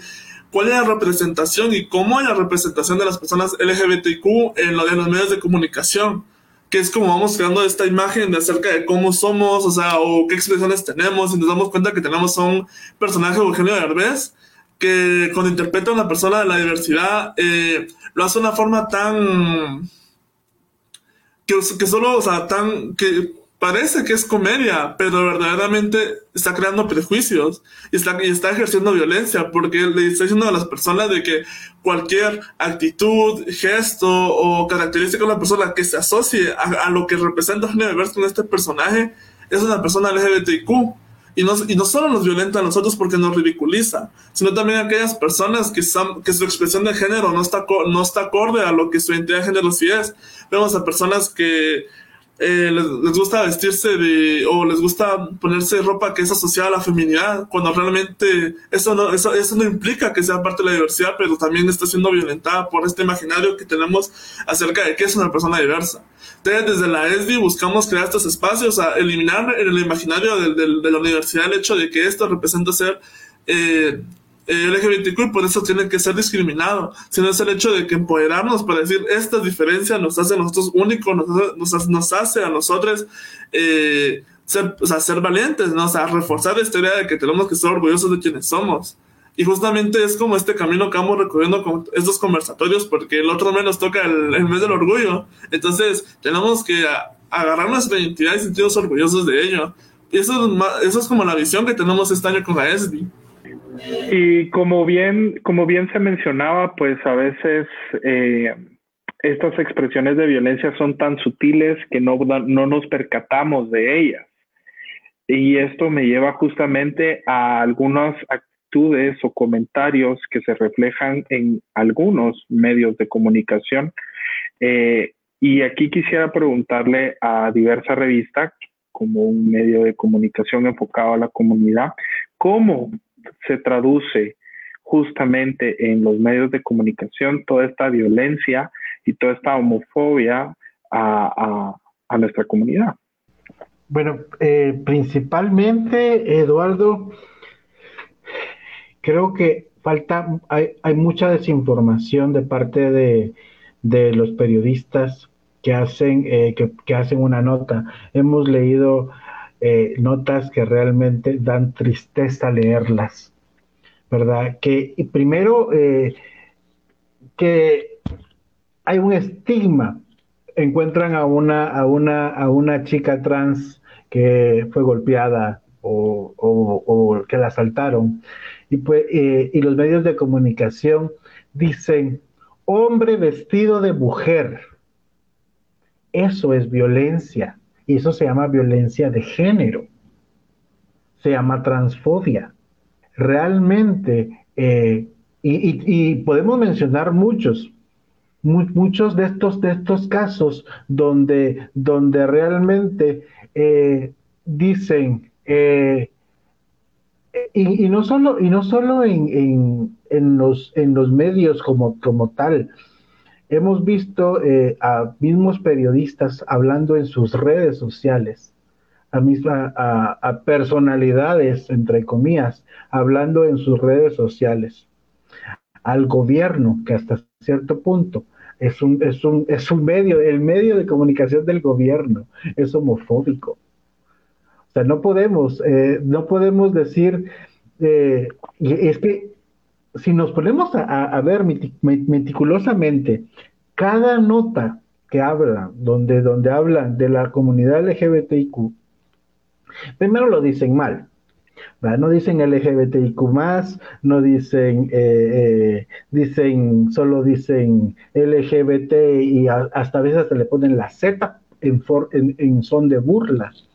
cuál es la representación y cómo es la representación de las personas LGBTQ en, lo, de los medios de comunicación, que es como vamos creando esta imagen de acerca de cómo somos, o sea, o qué expresiones tenemos, y nos damos cuenta que tenemos un personaje Eugenio Derbez, que cuando interpreta a una persona de la diversidad, eh, lo hace de una forma tan... Que, que solo, o sea, tan... parece que es comedia, pero verdaderamente está creando prejuicios y está, y está ejerciendo violencia porque le está diciendo a las personas de que cualquier actitud, gesto o característica de una persona que se asocie a, lo que representa Berbers con este personaje es una persona LGBTQ. Y no, y no solo nos violenta a nosotros porque nos ridiculiza, sino también a aquellas personas que, son, que su expresión de género no está, no está acorde a lo que su identidad de género sí es. Vemos a personas que eh, les, gusta vestirse de, o les gusta ponerse ropa que es asociada a la feminidad, cuando realmente eso no, eso, eso no implica que sea parte de la diversidad, pero también está siendo violentada por este imaginario que tenemos acerca de qué es una persona diversa. Entonces, desde la ESDI buscamos crear estos espacios, a eliminar en el imaginario de, de la universidad el hecho de que esto representa ser eh, LGBTQ y por eso tiene que ser discriminado, sino es el hecho de que empoderarnos para decir esta diferencia nos hace a nosotros únicos, nos, hace a nosotros eh, ser, valientes, ¿no? o sea, reforzar esta idea de que tenemos que ser orgullosos de quienes somos. Y justamente es como este camino que vamos recorriendo con estos conversatorios, porque el otro mes nos toca el, mes del orgullo. Entonces, tenemos que agarrar nuestra identidad y sentirnos orgullosos de ello. Y eso es, eso es como la visión que tenemos este año con la ESBI. Y como bien, como bien se mencionaba, pues a veces eh, estas expresiones de violencia son tan sutiles que no, no nos percatamos de ellas. Y esto me lleva justamente a algunas actitudes o comentarios que se reflejan en algunos medios de comunicación. Eh, y aquí quisiera preguntarle a diversa revista, como un medio de comunicación enfocado a la comunidad, ¿cómo se traduce justamente en los medios de comunicación toda esta violencia y toda esta homofobia a, nuestra comunidad. Bueno, eh, principalmente, Eduardo, creo que falta, hay, mucha desinformación de parte de, los periodistas que hacen, eh, que, hacen una nota. Hemos leído eh, notas que realmente dan tristeza leerlas, ¿verdad? Que primero eh, que hay un estigma, encuentran a una, a una, a una chica trans que fue golpeada o, que la asaltaron, y, pues, eh, y los medios de comunicación dicen, hombre vestido de mujer, eso es violencia. Y eso se llama violencia de género. Se llama transfobia. Realmente, eh, y, podemos mencionar muchos, muchos de estos, de estos casos donde, donde realmente eh, dicen, eh, y, no solo, y no solo en, los, en los medios como, como tal, hemos visto eh, a mismos periodistas hablando en sus redes sociales, a, misma, personalidades, entre comillas, hablando en sus redes sociales, al gobierno, que hasta cierto punto es un, es un, es un medio, el medio de comunicación del gobierno es homofóbico. O sea, no podemos, eh, no podemos decir, eh, es que si nos ponemos a, ver meticulosamente cada nota que habla, donde, donde hablan de la comunidad LGBTIQ, primero lo dicen mal. No dicen LGBTIQ más, no dicen, eh, eh, dicen, solo dicen LGBT y hasta a veces se le ponen la Z en, en son de burlas.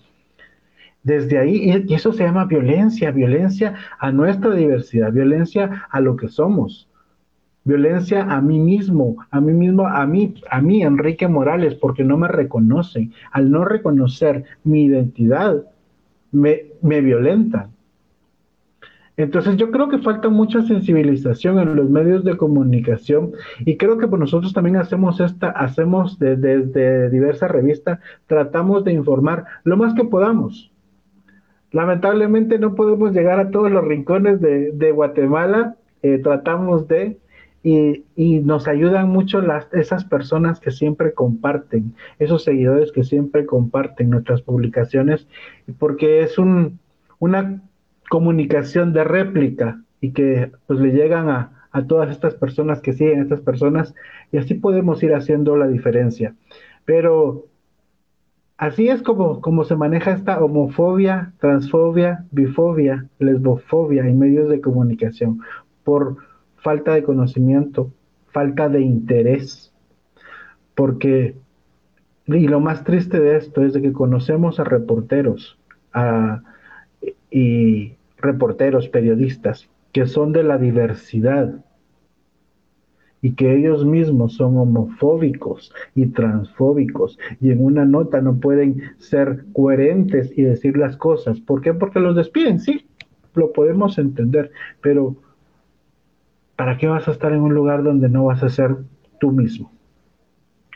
Desde ahí, y eso se llama violencia, violencia a nuestra diversidad, violencia a lo que somos, violencia a mí mismo, a mí mismo, a mí, a mí, Enrique Morales, porque no me reconocen. Al no reconocer mi identidad, me, violentan. Entonces yo creo que falta mucha sensibilización en los medios de comunicación y creo que nosotros también hacemos esta, hacemos desde de, diversas revistas, tratamos de informar lo más que podamos Lamentablemente no podemos llegar a todos los rincones de, Guatemala, eh, tratamos de, y, nos ayudan mucho las, esas personas que siempre comparten, esos seguidores que siempre comparten nuestras publicaciones, porque es un, una comunicación de réplica y que pues le llegan a, a todas estas personas que siguen estas personas y así podemos ir haciendo la diferencia. Pero Así es como, como se maneja esta homofobia, transfobia, bifobia, lesbofobia en medios de comunicación por falta de conocimiento, falta de interés. Porque, y lo más triste de esto es de que conocemos a reporteros y reporteros, periodistas, que son de la diversidad, y que ellos mismos son homofóbicos y transfóbicos y en una nota no pueden ser coherentes y decir las cosas. ¿Por qué? Porque los despiden, sí, lo podemos entender, pero ¿para qué vas a estar en un lugar donde no vas a ser tú mismo?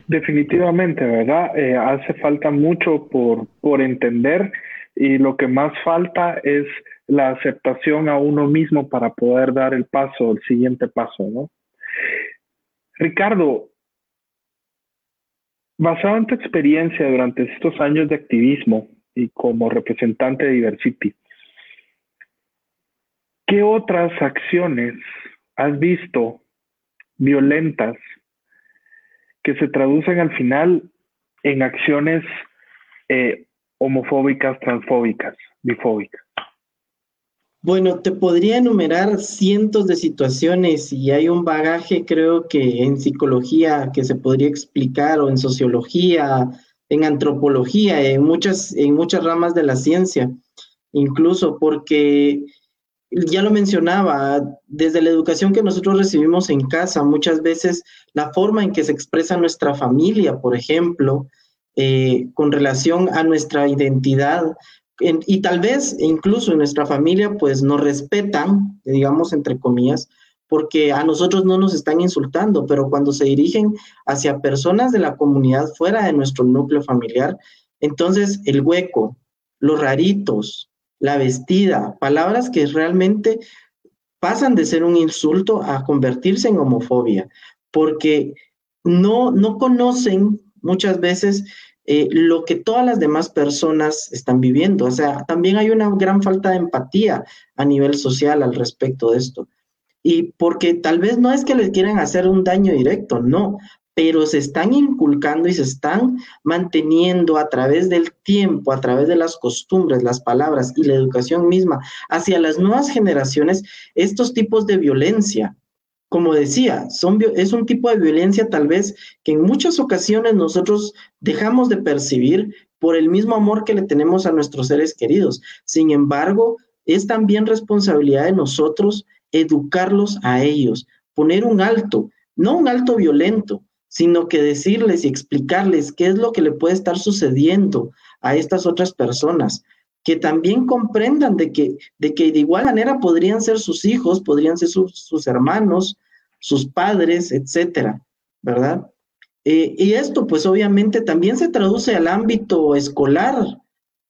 Definitivamente, ¿verdad? Eh, hace falta mucho por, por entender y lo que más falta es la aceptación a uno mismo para poder dar el paso, el siguiente paso, ¿no? Ricardo, basado en tu experiencia durante estos años de activismo y como representante de Diversity, ¿qué otras acciones has visto violentas que se traducen al final en acciones eh, homofóbicas, transfóbicas, bifóbicas? Bueno, te podría enumerar cientos de situaciones y hay un bagaje, creo que en psicología que se podría explicar o en sociología, en antropología, en muchas, en muchas ramas de la ciencia, incluso porque ya lo mencionaba, desde la educación que nosotros recibimos en casa, muchas veces la forma en que se expresa nuestra familia, por ejemplo, eh, con relación a nuestra identidad, y tal vez incluso en nuestra familia pues nos respetan, digamos entre comillas, porque a nosotros no nos están insultando, pero cuando se dirigen hacia personas de la comunidad fuera de nuestro núcleo familiar, entonces el hueco, los raritos, la vestida, palabras que realmente pasan de ser un insulto a convertirse en homofobia, porque no, no conocen muchas veces eh, lo que todas las demás personas están viviendo. O sea, también hay una gran falta de empatía a nivel social al respecto de esto. Y porque tal vez no es que les quieran hacer un daño directo, no, pero se están inculcando y se están manteniendo a través del tiempo, a través de las costumbres, las palabras y la educación misma hacia las nuevas generaciones estos tipos de violencia como decía, es un tipo de violencia tal vez que en muchas ocasiones nosotros dejamos de percibir por el mismo amor que le tenemos a nuestros seres queridos. Sin embargo, es también responsabilidad de nosotros educarlos a ellos, poner un alto, no un alto violento, sino que decirles y explicarles qué es lo que le puede estar sucediendo a estas otras personas, que también comprendan de que, de que de igual manera podrían ser sus hijos, podrían ser sus hermanos, sus padres, etcétera, ¿verdad? Eh, y esto, pues obviamente también se traduce al ámbito escolar,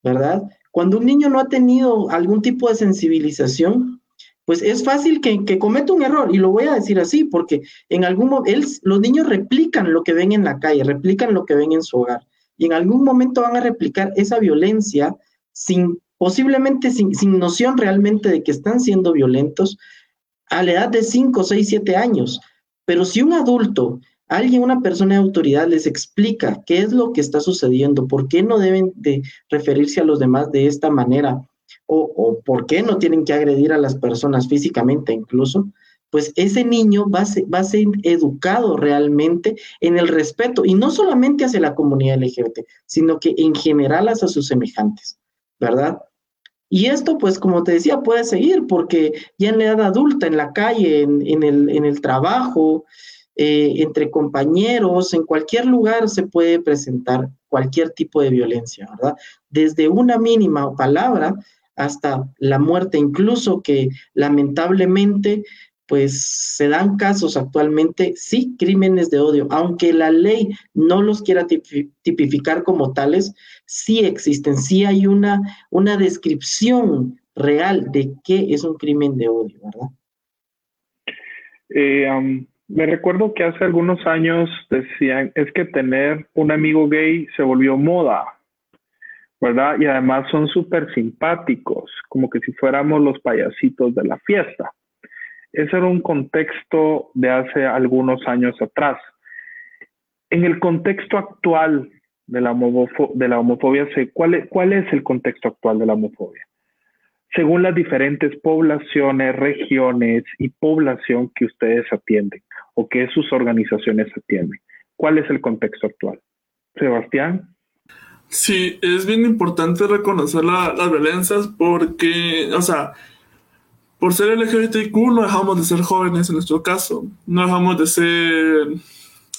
¿verdad? Cuando un niño no ha tenido algún tipo de sensibilización, pues es fácil que, que cometa un error, y lo voy a decir así, porque en algún momento los niños replican lo que ven en la calle, replican lo que ven en su hogar, y en algún momento van a replicar esa violencia sin posiblemente sin, noción realmente de que están siendo violentos a la edad de 5, 6, 7 años. Pero si un adulto, alguien, una persona de autoridad les explica qué es lo que está sucediendo, por qué no deben de referirse a los demás de esta manera, o, o por qué no tienen que agredir a las personas físicamente incluso, pues ese niño va a, va a ser educado realmente en el respeto, y no solamente hacia la comunidad LGBT, sino que en general hacia sus semejantes. ¿Verdad? Y esto, pues, como te decía, puede seguir porque ya en la edad adulta, en la calle, en, el, en el, trabajo, eh, entre compañeros, en cualquier lugar se puede presentar cualquier tipo de violencia, ¿verdad? Desde una mínima palabra hasta la muerte, incluso que lamentablemente pues se dan casos actualmente, sí, crímenes de odio, aunque la ley no los quiera tipificar como tales, sí existen, sí hay una, una descripción real de qué es un crimen de odio, ¿verdad? Eh, me recuerdo que hace algunos años decían, es que tener un amigo gay se volvió moda, ¿verdad? Y además son súper simpáticos, como que si fuéramos los payasitos de la fiesta. Ese era un contexto de hace algunos años atrás. En el contexto actual de la, homofobia, ¿cuál es, ¿cuál es el contexto actual de la homofobia? Según las diferentes poblaciones, regiones y población que ustedes atienden o que sus organizaciones atienden. ¿Cuál es el contexto actual? Sebastián. Sí, es bien importante reconocer las violencias porque, o sea, por ser LGBTQ no dejamos de ser jóvenes en nuestro caso, no dejamos de ser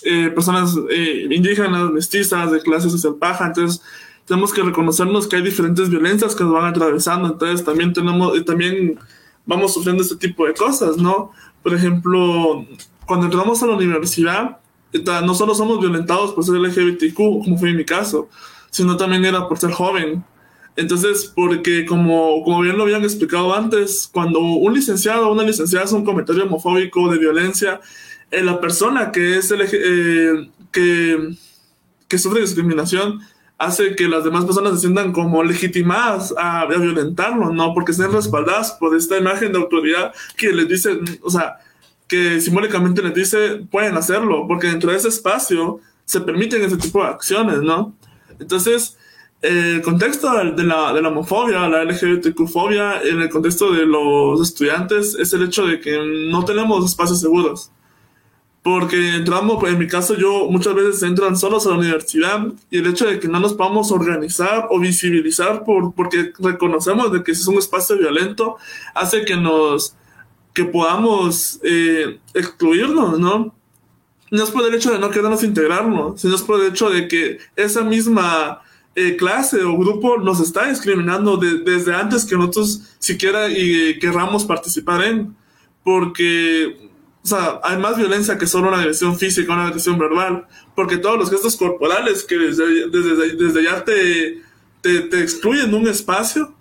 eh, personas eh, indígenas, mestizas, de clase social baja, entonces tenemos que reconocernos que hay diferentes violencias que nos van atravesando, entonces también tenemos, también vamos sufriendo este tipo de cosas, ¿no? Por ejemplo, cuando entramos a la universidad, no solo somos violentados por ser LGBTQ, como fue en mi caso, sino también era por ser joven. Entonces, porque como, como bien lo habían explicado antes, cuando un licenciado o una licenciada hace un comentario homofóbico de violencia, eh, la persona que es eh, que, que sufre discriminación hace que las demás personas se sientan como legitimadas a, a, violentarlo, ¿no? Porque estén respaldadas por esta imagen de autoridad que les dice, o sea, que simbólicamente les dice, pueden hacerlo, porque dentro de ese espacio se permiten ese tipo de acciones, ¿no? Entonces, el contexto de la, de la homofobia, la LGBTQ-fobia, en el contexto de los estudiantes, es el hecho de que no tenemos espacios seguros. Porque entramos, en mi caso, yo muchas veces entran solos a la universidad y el hecho de que no nos podamos organizar o visibilizar por, porque reconocemos de que es un espacio violento, hace que nos que podamos eh, excluirnos, ¿no? No es por el hecho de no querernos integrarnos, sino es por el hecho de que esa misma eh, clase o grupo nos está discriminando de, desde antes que nosotros siquiera y, querramos participar en. Porque, o sea, hay más violencia que solo una agresión física, una agresión verbal. Porque todos los gestos corporales que desde, desde, desde ya te, te, te excluyen de un espacio,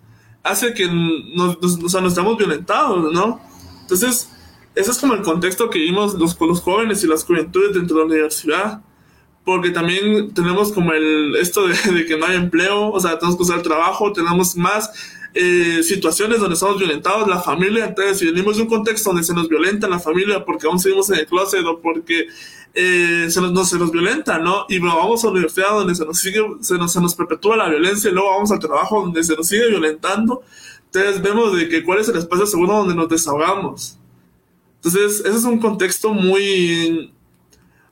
hace que nos, nos, o sea, nos estamos violentados, ¿no? Entonces, ese es como el contexto que vimos los, los jóvenes y las juventudes dentro de la universidad. Porque también tenemos como el, esto de, que no hay empleo, o sea, tenemos que usar el trabajo, tenemos más eh, situaciones donde estamos violentados, la familia, entonces si venimos de un contexto donde se nos violenta la familia porque aún seguimos en el closet o porque eh, se, nos, no, se nos violenta, ¿no? Y luego vamos a la universidad donde se nos sigue, se nos, se nos perpetúa la violencia y luego vamos al trabajo donde se nos sigue violentando entonces vemos de que cuál es el espacio seguro donde nos desahogamos. Entonces, ese es un contexto muy,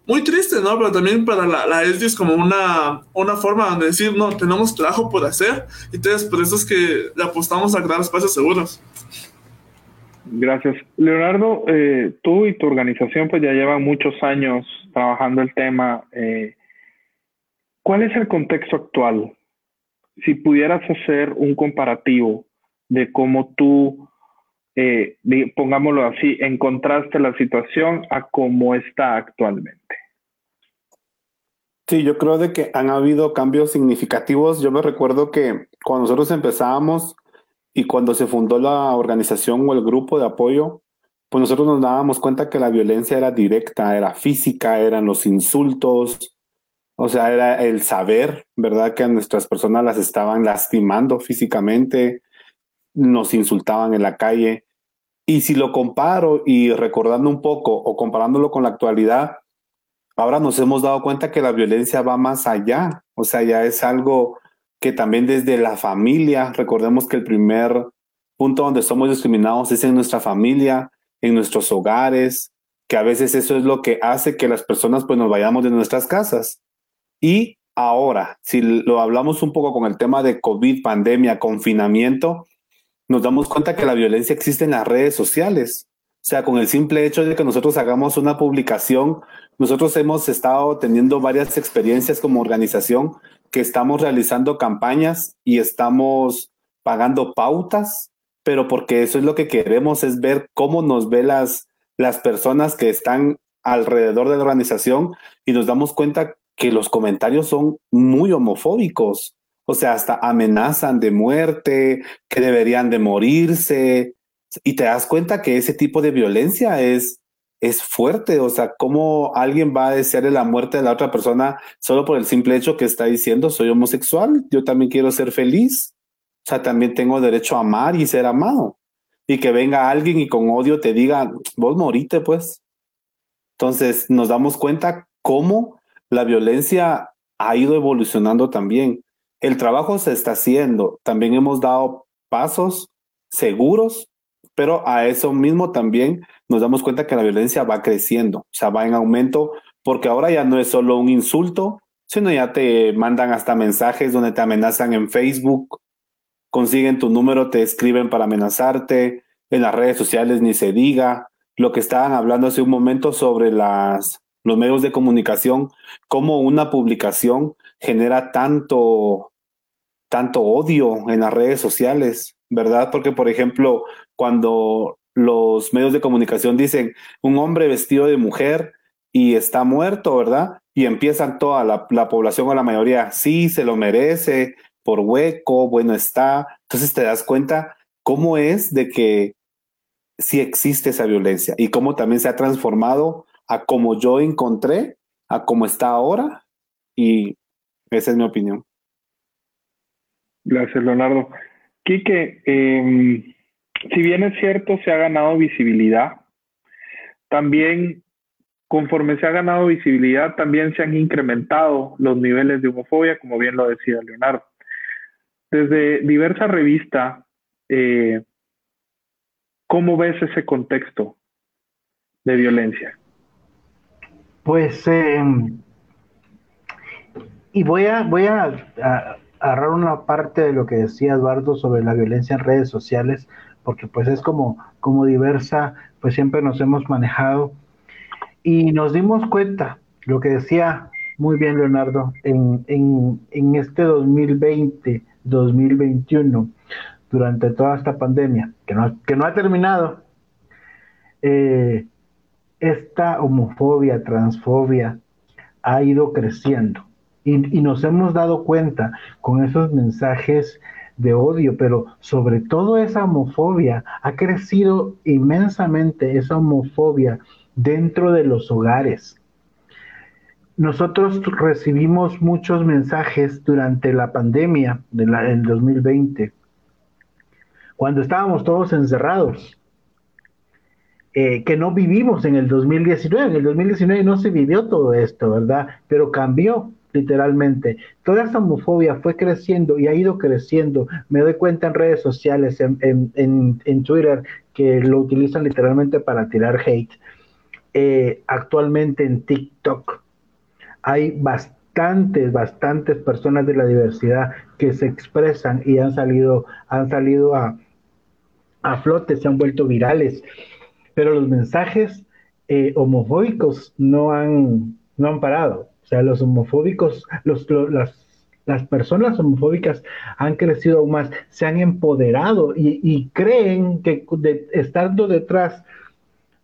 muy triste, ¿no? Pero también para la, la es como una, una forma de decir, no, tenemos trabajo por hacer, entonces por eso es que le apostamos a crear espacios seguros. Gracias. Leonardo, eh, tú y tu organización pues ya llevan muchos años trabajando el tema. Eh, ¿Cuál es el contexto actual? Si pudieras hacer un comparativo de cómo tú, eh, pongámoslo así, encontraste la situación a cómo está actualmente. Sí, yo creo de que han habido cambios significativos. Yo me recuerdo que cuando nosotros empezábamos y cuando se fundó la organización o el grupo de apoyo, pues nosotros nos dábamos cuenta que la violencia era directa, era física, eran los insultos, o sea, era el saber, ¿verdad? Que a nuestras personas las estaban lastimando físicamente, nos insultaban en la calle. Y si lo comparo y recordando un poco o comparándolo con la actualidad, ahora nos hemos dado cuenta que la violencia va más allá. O sea, ya es algo que también desde la familia, recordemos que el primer punto donde somos discriminados es en nuestra familia, en nuestros hogares, que a veces eso es lo que hace que las personas pues nos vayamos de nuestras casas. Y ahora, si lo hablamos un poco con el tema de COVID, pandemia, confinamiento, nos damos cuenta que la violencia existe en las redes sociales. O sea, con el simple hecho de que nosotros hagamos una publicación, nosotros hemos estado teniendo varias experiencias como organización que estamos realizando campañas y estamos pagando pautas, pero porque eso es lo que queremos, es ver cómo nos ve las, las personas que están alrededor de la organización y nos damos cuenta que los comentarios son muy homofóbicos. O sea, hasta amenazan de muerte, que deberían de morirse. Y te das cuenta que ese tipo de violencia es, es fuerte. O sea, ¿cómo alguien va a desearle la muerte de la otra persona solo por el simple hecho que está diciendo soy homosexual? Yo también quiero ser feliz. O sea, también tengo derecho a amar y ser amado. Y que venga alguien y con odio te diga, vos morite, pues. Entonces nos damos cuenta cómo la violencia ha ido evolucionando también el trabajo se está haciendo. También hemos dado pasos seguros, pero a eso mismo también nos damos cuenta que la violencia va creciendo, o sea, va en aumento, porque ahora ya no es solo un insulto, sino ya te mandan hasta mensajes donde te amenazan en Facebook, consiguen tu número, te escriben para amenazarte, en las redes sociales ni se diga, lo que estaban hablando hace un momento sobre las, los medios de comunicación, cómo una publicación genera tanto, tanto odio en las redes sociales, ¿verdad? Porque, por ejemplo, cuando los medios de comunicación dicen un hombre vestido de mujer y está muerto, ¿verdad? Y empiezan toda la, la población o la mayoría, sí, se lo merece, por hueco, bueno está. Entonces te das cuenta cómo es de que sí existe esa violencia y cómo también se ha transformado a como yo encontré, a cómo está ahora. Y esa es mi opinión. Gracias, Leonardo. Quique, em, si bien es cierto, se ha ganado visibilidad, también conforme se ha ganado visibilidad, también se han incrementado los niveles de homofobia, como bien lo decía Leonardo. Desde diversas revistas, eh, ¿cómo ves ese contexto de violencia? Pues, em, y voy a, voy a agarrar una parte de lo que decía Eduardo sobre la violencia en redes sociales, porque pues es como, como diversa, pues siempre nos hemos manejado. Y nos dimos cuenta, lo que decía muy bien Leonardo, en, en, en este 2020, 2021, durante toda esta pandemia, que no, que no ha terminado, eh, esta homofobia, transfobia ha ido creciendo. Y, y, nos hemos dado cuenta con esos mensajes de odio, pero sobre todo esa homofobia ha crecido inmensamente, esa homofobia dentro de los hogares. Nosotros recibimos muchos mensajes durante la pandemia del 2020, cuando estábamos todos encerrados, eh, que no vivimos en el 2019. En el 2019 no se vivió todo esto, ¿verdad? Pero cambió literalmente. Toda esa homofobia fue creciendo y ha ido creciendo. Me doy cuenta en redes sociales, en, en, en, Twitter, que lo utilizan literalmente para tirar hate. Eh, actualmente en TikTok hay bastantes, bastantes personas de la diversidad que se expresan y han salido, han salido a, a flote, se han vuelto virales. Pero los mensajes eh, homofóbicos no han, no han parado. O sea, los homofóbicos, los, las, las, personas homofóbicas han crecido aún más, se han empoderado y, y creen que de, estando detrás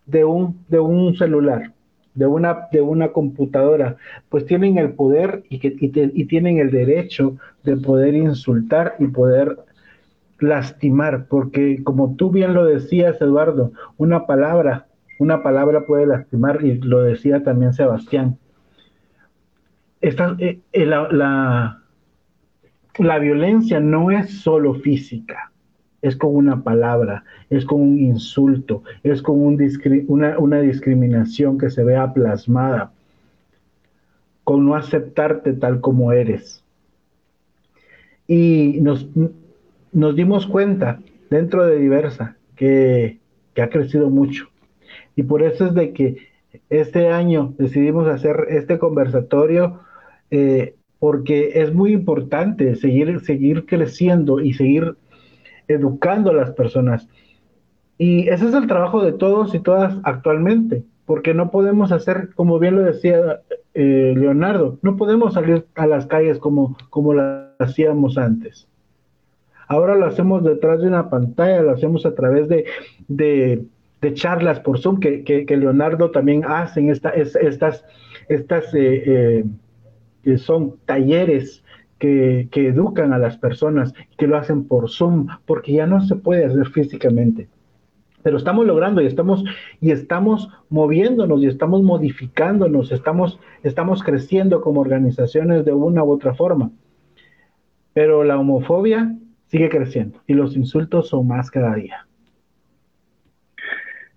de un, de un celular, de una, de una computadora, pues tienen el poder y, que, y, y tienen el derecho de poder insultar y poder lastimar, porque como tú bien lo decías, Eduardo, una palabra, una palabra puede lastimar y lo decía también Sebastián esta, eh, eh, la, la, violencia no es solo física, es con una palabra, es con un insulto, es con un una, una, discriminación que se vea plasmada, con no aceptarte tal como eres. Y nos, nos dimos cuenta dentro de Diversa que ha crecido mucho. Y por eso es de que este año decidimos hacer este conversatorio eh, porque es muy importante seguir, seguir creciendo y seguir educando a las personas. Y ese es el trabajo de todos y todas actualmente, porque no podemos hacer, como bien lo decía eh, Leonardo, no podemos salir a las calles como, como lo hacíamos antes. Ahora lo hacemos detrás de una pantalla, lo hacemos a través de, de, de charlas por Zoom que, que, que, Leonardo también hace en esta, es, estas, estas eh, eh que son talleres que, que, educan a las personas, que lo hacen por Zoom, porque ya no se puede hacer físicamente. Pero estamos logrando y estamos, y estamos moviéndonos y estamos modificándonos, estamos, estamos creciendo como organizaciones de una u otra forma. Pero la homofobia sigue creciendo y los insultos son más cada día.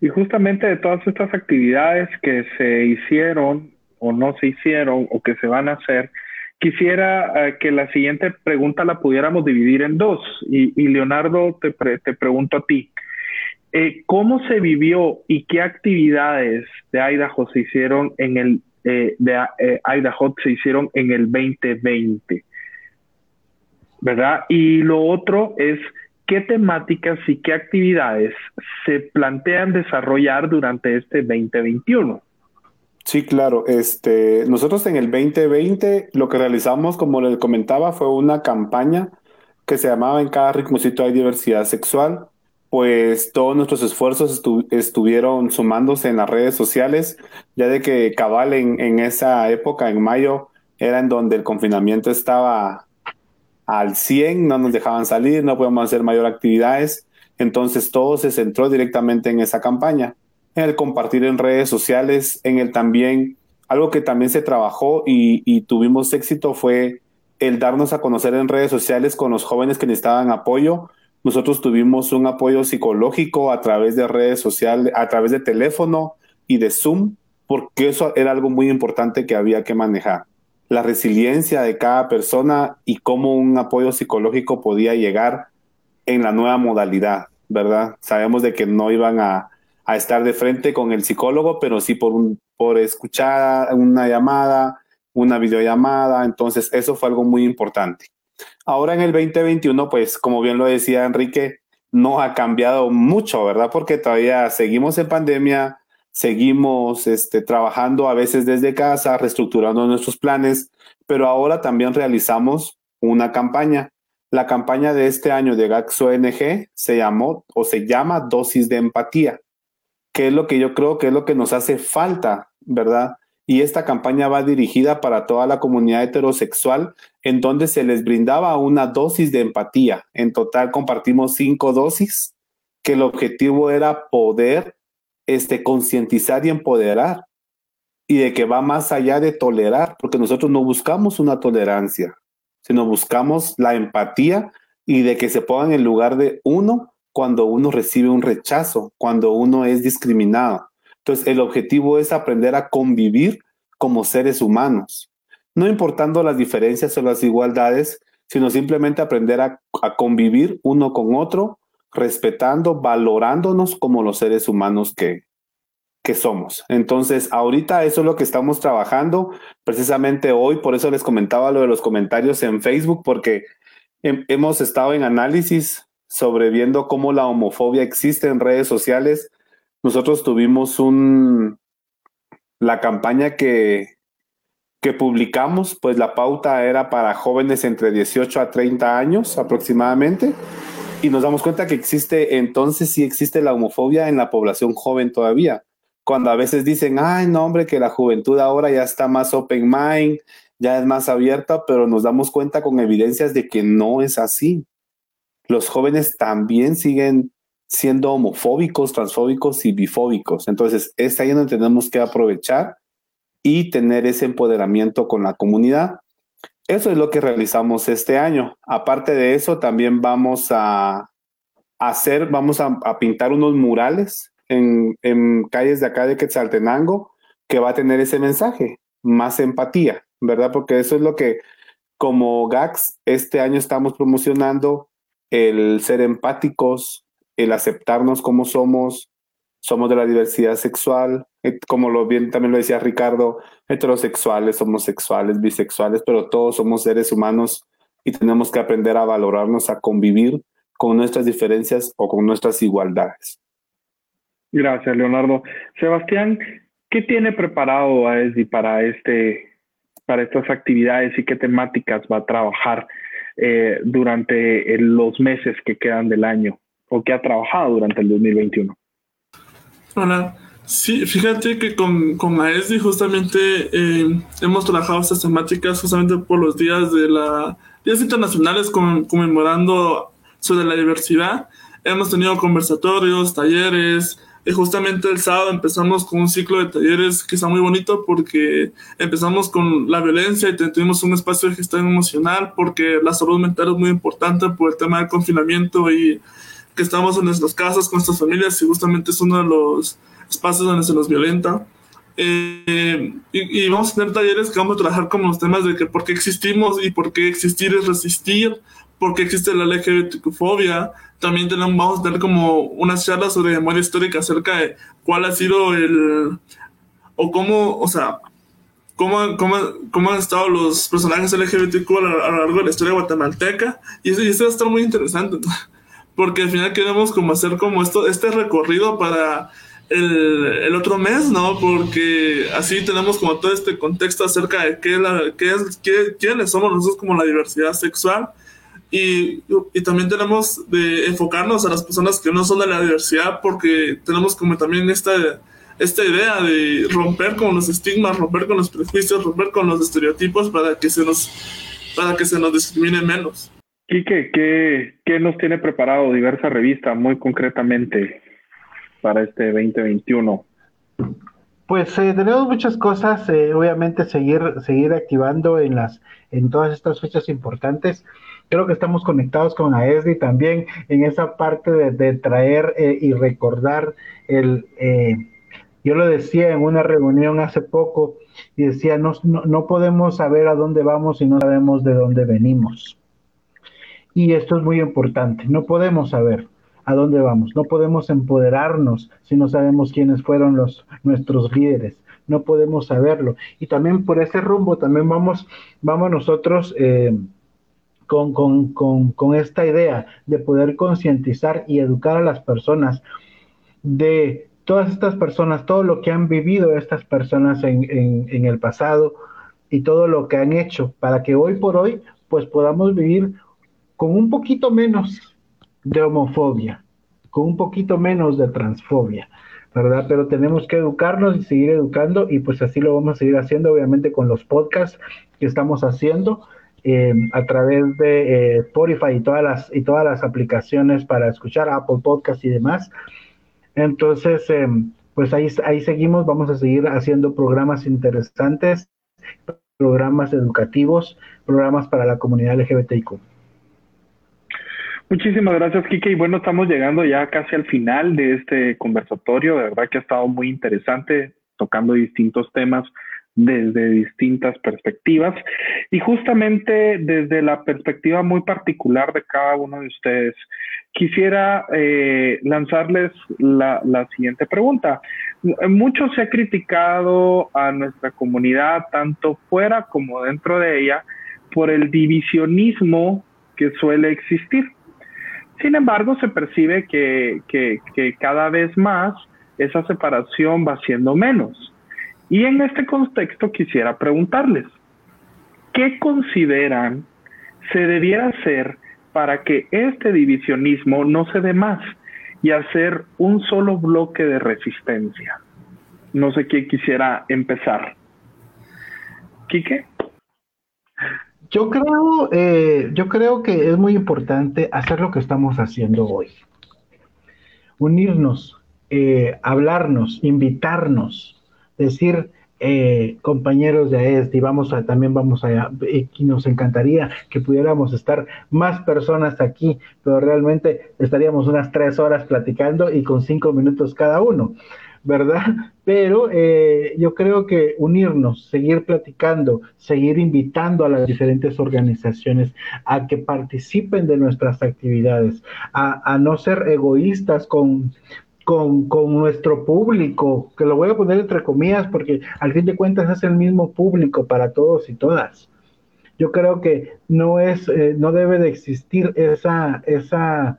Y justamente de todas estas actividades que se hicieron o no se hicieron o que se van a hacer, quisiera uh, que la siguiente pregunta la pudiéramos dividir en dos. Y, Leonardo, te, pre te, pregunto a ti, eh, ¿cómo se vivió y qué actividades de Idaho se hicieron en el eh, de eh, Idaho se hicieron en el 2020? ¿Verdad? Y lo otro es ¿qué temáticas y qué actividades se plantean desarrollar durante este 2021? Sí, claro. Este, nosotros en el 2020 lo que realizamos, como les comentaba, fue una campaña que se llamaba En cada ritmocito hay diversidad sexual. Pues todos nuestros esfuerzos estuvieron sumándose en las redes sociales, ya de que cabal en, en esa época, en mayo, era en donde el confinamiento estaba al 100, no nos dejaban salir, no podíamos hacer mayor actividades. Entonces todo se centró directamente en esa campaña en el compartir en redes sociales, en el también, algo que también se trabajó y, tuvimos éxito fue el darnos a conocer en redes sociales con los jóvenes que necesitaban apoyo. Nosotros tuvimos un apoyo psicológico a través de redes sociales, a través de teléfono y de Zoom, porque eso era algo muy importante que había que manejar. La resiliencia de cada persona y cómo un apoyo psicológico podía llegar en la nueva modalidad, ¿verdad? Sabemos de que no iban a, a estar de frente con el psicólogo, pero sí por, por escuchar una llamada, una videollamada. Entonces, eso fue algo muy importante. Ahora en el 2021, pues como bien lo decía Enrique, no ha cambiado mucho, ¿verdad? Porque todavía seguimos en pandemia, seguimos este, trabajando a veces desde casa, reestructurando nuestros planes, pero ahora también realizamos una campaña. La campaña de este año de GAX ONG se llamó o se llama Dosis de Empatía que es lo que yo creo que es lo que nos hace falta, ¿verdad? Y esta campaña va dirigida para toda la comunidad heterosexual, en donde se les brindaba una dosis de empatía. En total compartimos cinco dosis, que el objetivo era poder este, concientizar y empoderar, y de que va más allá de tolerar, porque nosotros no buscamos una tolerancia, sino buscamos la empatía y de que se pongan en lugar de uno cuando uno recibe un rechazo, cuando uno es discriminado. Entonces, el objetivo es aprender a convivir como seres humanos, no importando las diferencias o las igualdades, sino simplemente aprender a, convivir uno con otro, respetando, valorándonos como los seres humanos que, que somos. Entonces, ahorita eso es lo que estamos trabajando, precisamente hoy, por eso les comentaba lo de los comentarios en Facebook, porque hemos estado en análisis sobre viendo cómo la homofobia existe en redes sociales. Nosotros tuvimos un la campaña que, que publicamos, pues la pauta era para jóvenes entre 18 a 30 años aproximadamente, y nos damos cuenta que existe, entonces sí existe la homofobia en la población joven todavía. Cuando a veces dicen, ay, no, hombre, que la juventud ahora ya está más open mind, ya es más abierta, pero nos damos cuenta con evidencias de que no es así los jóvenes también siguen siendo homofóbicos, transfóbicos y bifóbicos. Entonces, es ahí donde tenemos que aprovechar y tener ese empoderamiento con la comunidad. Eso es lo que realizamos este año. Aparte de eso, también vamos a hacer, vamos a, pintar unos murales en, en, calles de acá de Quetzaltenango que va a tener ese mensaje, más empatía, ¿verdad? Porque eso es lo que como GAX este año estamos promocionando el ser empáticos, el aceptarnos como somos, somos de la diversidad sexual, eh, como lo bien también lo decía Ricardo, heterosexuales, homosexuales, bisexuales, pero todos somos seres humanos y tenemos que aprender a valorarnos, a convivir con nuestras diferencias o con nuestras igualdades. Gracias, Leonardo. Sebastián, ¿qué tiene preparado AESDI para este para estas actividades y qué temáticas va a trabajar eh, durante los meses que quedan del año o que ha trabajado durante el 2021. Hola. Sí, fíjate que con, con AESDI justamente eh, hemos trabajado estas temáticas justamente por los días de la días internacionales conmemorando sobre la diversidad. Hemos tenido conversatorios, talleres, y justamente el sábado empezamos con un ciclo de talleres que está muy bonito porque empezamos con la violencia y tuvimos un espacio de gestión emocional porque la salud mental es muy importante por el tema del confinamiento y que estamos en nuestras casas con nuestras familias y justamente es uno de los espacios donde se nos violenta. Eh, y, y, vamos a tener talleres que vamos a trabajar con los temas de que por qué existimos y por qué existir es resistir, por qué existe la LGBTQ-fobia. También tenemos, vamos a tener como unas charlas sobre memoria histórica acerca de cuál ha sido el, o cómo, o sea, cómo, cómo, cómo han estado los personajes LGBTQ a lo, largo de la historia guatemalteca. Y eso, y eso va a estar muy interesante. (laughs) porque al final queremos como hacer como esto, este recorrido para el, otro mes, ¿no? Porque así tenemos como todo este contexto acerca de qué, la, qué es, qué, quiénes somos nosotros como la diversidad sexual. Y, y, también tenemos de enfocarnos a las personas que no son de la diversidad porque tenemos como también esta, esta idea de romper con los estigmas, romper con los prejuicios, romper con los estereotipos para que se nos, para que se nos discrimine menos. Quique, ¿qué, ¿qué nos tiene preparado diversa revista muy concretamente para este 2021? Pues eh, tenemos muchas cosas, eh, obviamente seguir, seguir activando en las, en todas estas fechas importantes. Creo que estamos conectados con AESDI también en esa parte de, traer eh, y recordar el, yo lo decía en una reunión hace poco y decía, no, no, no podemos saber a dónde vamos si no sabemos de dónde venimos. Y esto es muy importante, no podemos saber a dónde vamos. No podemos empoderarnos si no sabemos quiénes fueron los, nuestros líderes. No podemos saberlo. Y también por ese rumbo también vamos, vamos nosotros eh, con, con, con, con esta idea de poder concientizar y educar a las personas de todas estas personas, todo lo que han vivido estas personas en, en, en, el pasado y todo lo que han hecho para que hoy por hoy pues podamos vivir con un poquito menos de homofobia, con un poquito menos de transfobia, ¿verdad? Pero tenemos que educarnos y seguir educando y pues así lo vamos a seguir haciendo, obviamente con los podcasts que estamos haciendo. Eh, a través de eh, Spotify y todas las y todas las aplicaciones para escuchar Apple Podcast y demás. Entonces, eh, pues ahí, ahí seguimos, vamos a seguir haciendo programas interesantes, programas educativos, programas para la comunidad LGBTIQ. Muchísimas gracias, Kike. Y bueno, estamos llegando ya casi al final de este conversatorio. De verdad que ha estado muy interesante, tocando distintos temas desde distintas perspectivas y justamente desde la perspectiva muy particular de cada uno de ustedes. Quisiera eh, lanzarles la, la siguiente pregunta. Mucho se ha criticado a nuestra comunidad, tanto fuera como dentro de ella, por el divisionismo que suele existir. Sin embargo, se percibe que, cada vez más esa separación va siendo menos. Y en este contexto quisiera preguntarles, ¿qué consideran se debiera hacer para que este divisionismo no se dé más y hacer un solo bloque de resistencia? No sé quién quisiera empezar. ¿Quique? Yo creo, eh, yo creo que es muy importante hacer lo que estamos haciendo hoy. Unirnos, eh, hablarnos, invitarnos, decir, eh, compañeros de AESD, vamos a, también vamos a, y nos encantaría que pudiéramos estar más personas aquí, pero realmente estaríamos unas tres horas platicando y con cinco minutos cada uno. ¿verdad? Pero eh, yo creo que unirnos, seguir platicando, seguir invitando a las diferentes organizaciones a que participen de nuestras actividades, a, no ser egoístas con, con, nuestro público, que lo voy a poner entre comillas porque al fin de cuentas es el mismo público para todos y todas. Yo creo que no es, eh, no debe de existir esa, esa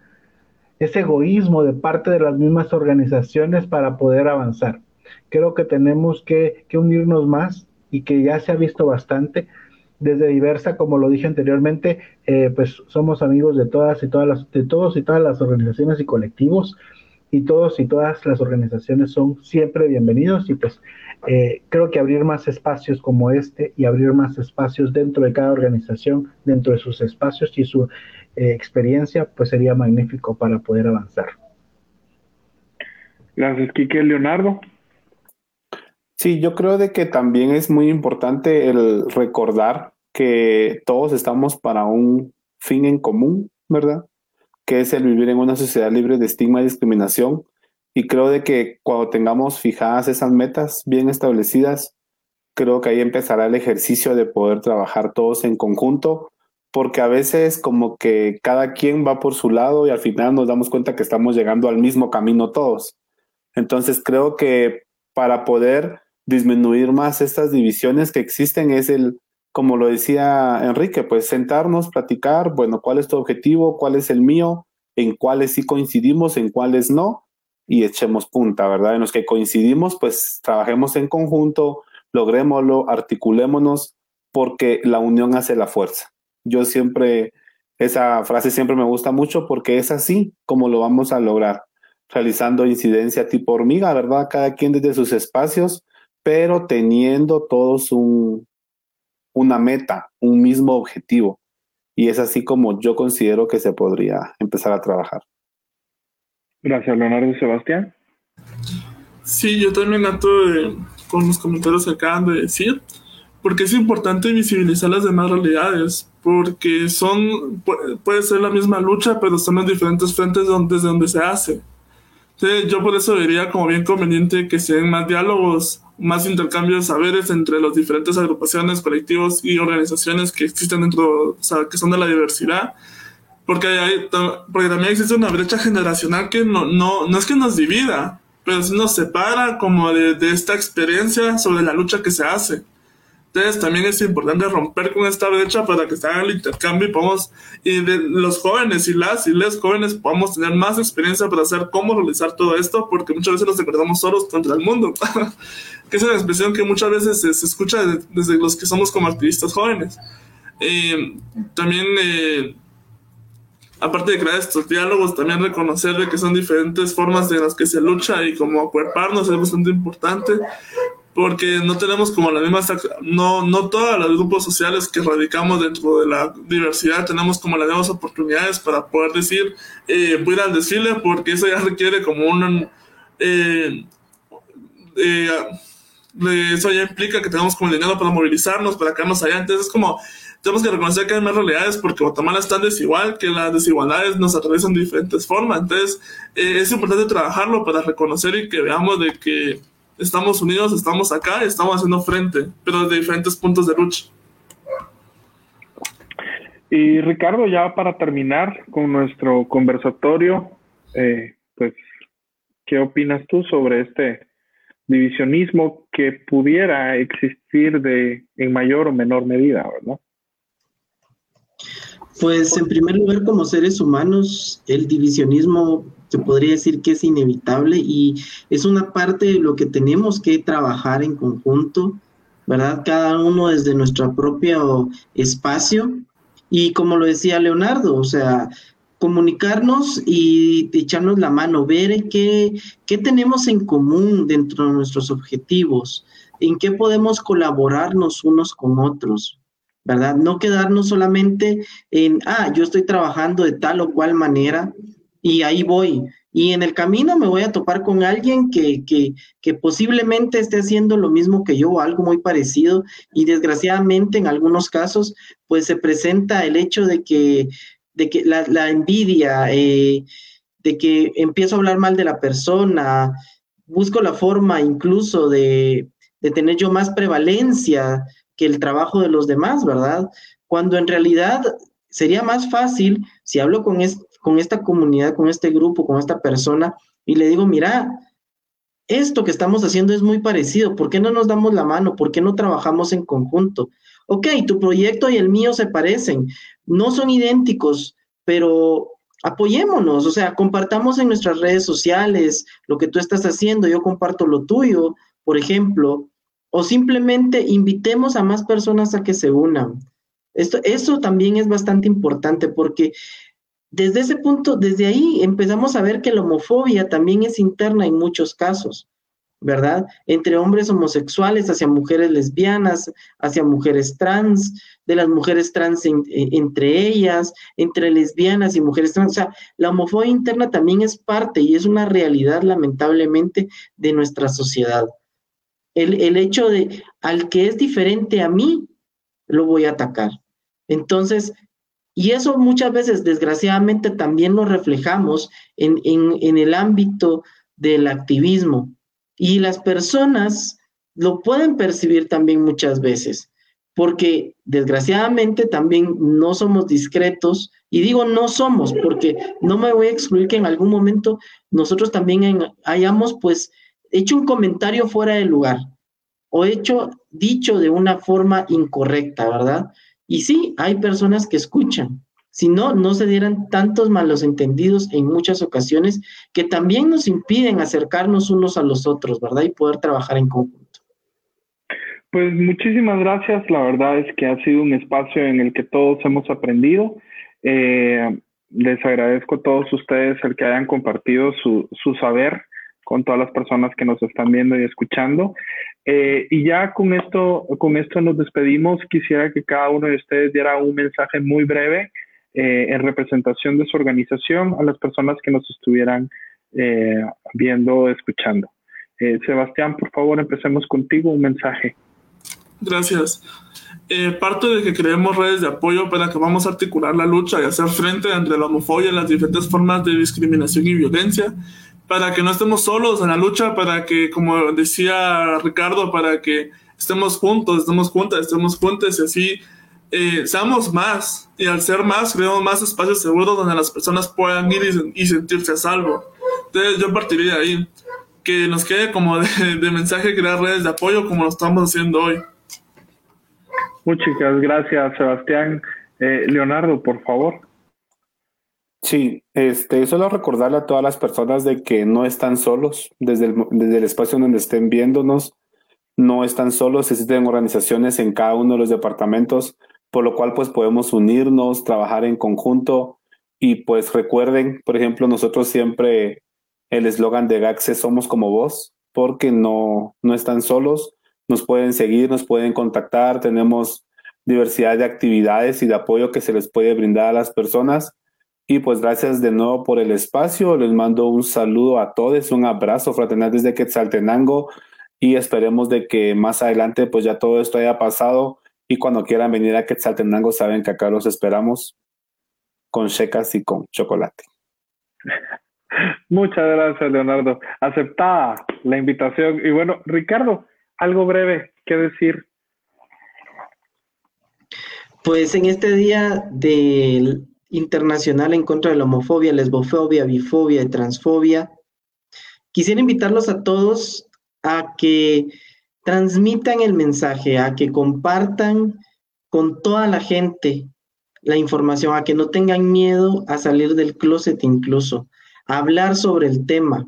ese egoísmo de parte de las mismas organizaciones para poder avanzar. Creo que tenemos que, unirnos más y que ya se ha visto bastante desde diversa, como lo dije anteriormente, eh, pues somos amigos de todas y todas las, de todos y todas las organizaciones y colectivos, y todos y todas las organizaciones son siempre bienvenidos, y pues eh, creo que abrir más espacios como este y abrir más espacios dentro de cada organización, dentro de sus espacios y su eh, experiencia, pues sería magnífico para poder avanzar. Gracias, Kike. Leonardo. Sí, yo creo de que también es muy importante el recordar que todos estamos para un fin en común, ¿verdad? Que es el vivir en una sociedad libre de estigma y discriminación. Y creo de que cuando tengamos fijadas esas metas bien establecidas, creo que ahí empezará el ejercicio de poder trabajar todos en conjunto porque a veces como que cada quien va por su lado y al final nos damos cuenta que estamos llegando al mismo camino todos. Entonces creo que para poder disminuir más estas divisiones que existen es el, como lo decía Enrique, pues sentarnos, platicar, bueno, cuál es tu objetivo, cuál es el mío en cuáles sí coincidimos, en cuáles no, y echemos punta, ¿verdad? En los que coincidimos, pues trabajemos en conjunto, logrémoslo, articulémonos, porque la unión hace la fuerza. Yo siempre, esa frase siempre me gusta mucho porque es así como lo vamos a lograr, realizando incidencia tipo hormiga, ¿verdad? Cada quien desde sus espacios, pero teniendo todos un, una meta, un mismo objetivo. Y es así como yo considero que se podría empezar a trabajar. Gracias, Leonardo y Sebastián. Sí, yo también ato con los comentarios que acaban de decir, porque es importante visibilizar las demás realidades, porque son, puede ser la misma lucha, pero son en diferentes frentes donde, desde donde se hace. Entonces, yo por eso diría como bien conveniente que se den más diálogos, más intercambios de saberes entre las diferentes agrupaciones, colectivos y organizaciones que existen dentro, o sea, que son de la diversidad, porque, hay, porque también existe una brecha generacional que no, no, no es que nos divida, pero sí nos separa como de esta experiencia sobre la lucha que se hace. Entonces también es importante romper con esta brecha para que se haga el intercambio y podamos, y de los jóvenes y las y les jóvenes podamos tener más experiencia para hacer cómo realizar todo esto, porque muchas veces nos encontramos solos contra el mundo, (laughs) que es una expresión que muchas veces se, escucha desde los que somos como activistas jóvenes. también, eh, aparte de crear estos diálogos, también reconocer de que son diferentes formas de las que se lucha y como acuerparnos es bastante importante porque no tenemos como las mismas, no, no todos los grupos sociales que radicamos dentro de la diversidad tenemos como las mismas oportunidades para poder decir, eh, voy al desfile, porque eso ya requiere como un... Eh, eh, eso ya implica que tenemos como el dinero para movilizarnos, para quedarnos allá. Entonces es como, tenemos que reconocer que hay más realidades porque Guatemala es tan desigual que las desigualdades nos atraviesan de diferentes formas. Entonces es importante trabajarlo para reconocer y que veamos de que estamos unidos, estamos acá, estamos haciendo frente, pero desde diferentes puntos de lucha. Y Ricardo, ya para terminar con nuestro conversatorio, eh, pues, ¿qué opinas tú sobre este divisionismo que pudiera existir de en mayor o menor medida, verdad? Pues en primer lugar, como seres humanos, el divisionismo se podría decir que es inevitable y es una parte de lo que tenemos que trabajar en conjunto, ¿verdad? Cada uno desde nuestro propio espacio. Y como lo decía Leonardo, o sea, comunicarnos y echarnos la mano, ver qué, qué tenemos en común dentro de nuestros objetivos, en qué podemos colaborarnos unos con otros, ¿verdad? No quedarnos solamente en, ah, yo estoy trabajando de tal o cual manera, y ahí voy. Y en el camino me voy a topar con alguien que, que, posiblemente esté haciendo lo mismo que yo, algo muy parecido. Y desgraciadamente en algunos casos, pues se presenta el hecho de que, de que la, envidia, eh, de que empiezo a hablar mal de la persona, busco la forma incluso de, de tener yo más prevalencia que el trabajo de los demás, ¿verdad? Cuando en realidad sería más fácil si hablo con, con esta comunidad, con este grupo, con esta persona, y le digo, mira, esto que estamos haciendo es muy parecido, ¿por qué no nos damos la mano? ¿Por qué no trabajamos en conjunto? Ok, tu proyecto y el mío se parecen, no son idénticos, pero apoyémonos, o sea, compartamos en nuestras redes sociales lo que tú estás haciendo, yo comparto lo tuyo, por ejemplo, o simplemente invitemos a más personas a que se unan. Esto, eso también es bastante importante porque desde ese punto, desde ahí empezamos a ver que la homofobia también es interna en muchos casos, ¿verdad? Entre hombres homosexuales, hacia mujeres lesbianas, hacia mujeres trans, de las mujeres trans entre ellas, entre lesbianas y mujeres trans. O sea, la homofobia interna también es parte y es una realidad lamentablemente de nuestra sociedad. El, el hecho de al que es diferente a mí, lo voy a atacar. Entonces, y eso muchas veces, desgraciadamente, también lo reflejamos en, el ámbito del activismo. Y las personas lo pueden percibir también muchas veces, porque desgraciadamente también no somos discretos, y digo no somos, porque no me voy a excluir que en algún momento nosotros también hayamos pues hecho un comentario fuera de lugar, o hecho, dicho de una forma incorrecta, ¿verdad? Y sí, hay personas que escuchan, Si no, no se dieran tantos malos entendidos en muchas ocasiones que también nos impiden acercarnos unos a los otros, ¿verdad? Y poder trabajar en conjunto. Pues muchísimas gracias. La verdad es que ha sido un espacio en el que todos hemos aprendido. Eh, les agradezco a todos ustedes el que hayan compartido su, su saber con todas las personas que nos están viendo y escuchando. Eh, y ya con esto, con esto nos despedimos. Quisiera que cada uno de ustedes diera un mensaje muy breve eh, en representación de su organización a las personas que nos estuvieran eh, viendo o escuchando. Eh, Sebastián, por favor, empecemos contigo un mensaje. Gracias. parte de que creemos redes de apoyo para que vamos a articular la lucha y hacer frente entre la homofobia y las diferentes formas de discriminación y violencia, para que no estemos solos en la lucha, para que, como decía Ricardo, para que estemos juntos, estemos juntas, estemos juntos y así eh, seamos más y al ser más creamos más espacios seguros donde las personas puedan ir y, sentirse a salvo. Entonces yo partiría de ahí. Que nos quede como de, mensaje crear redes de apoyo como lo estamos haciendo hoy. Muchas gracias, Sebastián. Eh, Leonardo, por favor. Sí, este, solo recordarle a todas las personas de que no están solos desde el, desde el espacio donde estén viéndonos, no están solos, existen organizaciones en cada uno de los departamentos por lo cual pues podemos unirnos, trabajar en conjunto y pues recuerden, por ejemplo, nosotros siempre el eslogan de GAXE somos como vos, porque no, no están solos, nos pueden seguir, nos pueden contactar, tenemos diversidad de actividades y de apoyo que se les puede brindar a las personas. Y pues gracias de nuevo por el espacio, les mando un saludo a todos, un abrazo fraternal desde Quetzaltenango y esperemos de que más adelante pues ya todo esto haya pasado y cuando quieran venir a Quetzaltenango, saben que acá los esperamos con checas y con chocolate. (laughs) Muchas gracias, Leonardo. Aceptada la invitación. Y bueno, Ricardo, algo breve que decir. Pues en este día del internacional en contra de la homofobia, lesbofobia, bifobia y transfobia, quisiera invitarlos a todos a que transmitan el mensaje, a que compartan con toda la gente la información, a que no tengan miedo a salir del closet incluso, a hablar sobre el tema,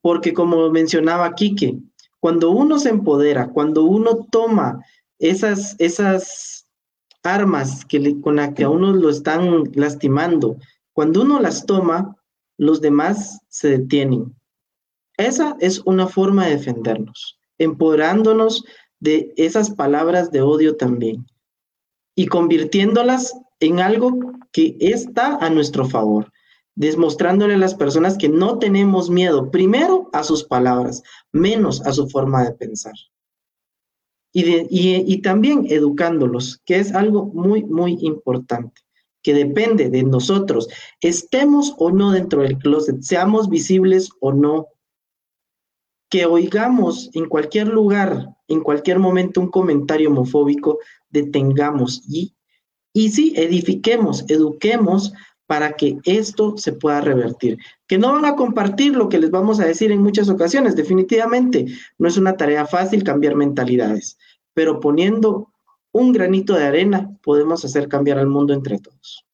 porque como mencionaba Quique, cuando uno se empodera, cuando uno toma esas, esas armas que con las que a uno lo están lastimando, cuando uno las toma, los demás se detienen. Esa es una forma de defendernos empoderándonos de esas palabras de odio también y convirtiéndolas en algo que está a nuestro favor, demostrándole a las personas que no tenemos miedo, primero a sus palabras, menos a su forma de pensar. Y, y también educándolos, que es algo muy, muy importante, que depende de nosotros, estemos o no dentro del closet, seamos visibles o no. Que oigamos en cualquier lugar, en cualquier momento un comentario homofóbico, detengamos y, y sí, edifiquemos, eduquemos para que esto se pueda revertir. Que no van a compartir lo que les vamos a decir en muchas ocasiones, definitivamente. No es una tarea fácil cambiar mentalidades, pero poniendo un granito de arena podemos hacer cambiar al mundo entre todos.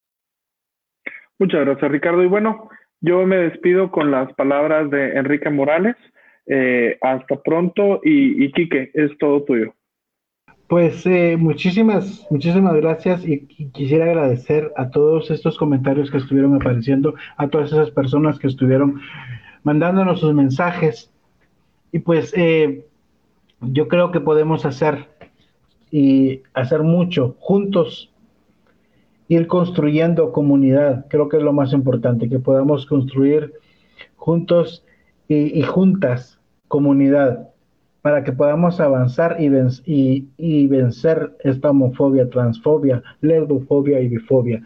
Muchas gracias, Ricardo. Y bueno, yo me despido con las palabras de Enrique Morales. Eh, hasta pronto y, y Quique, es todo tuyo. Pues eh, muchísimas, muchísimas gracias y, quisiera agradecer a todos estos comentarios que estuvieron apareciendo, a todas esas personas que estuvieron mandándonos sus mensajes. Y pues eh, yo creo que podemos hacer y hacer mucho juntos, ir construyendo comunidad. Creo que es lo más importante, que podamos construir juntos y, juntas comunidad para que podamos avanzar y, vencer esta homofobia, transfobia, lesbofobia y bifobia.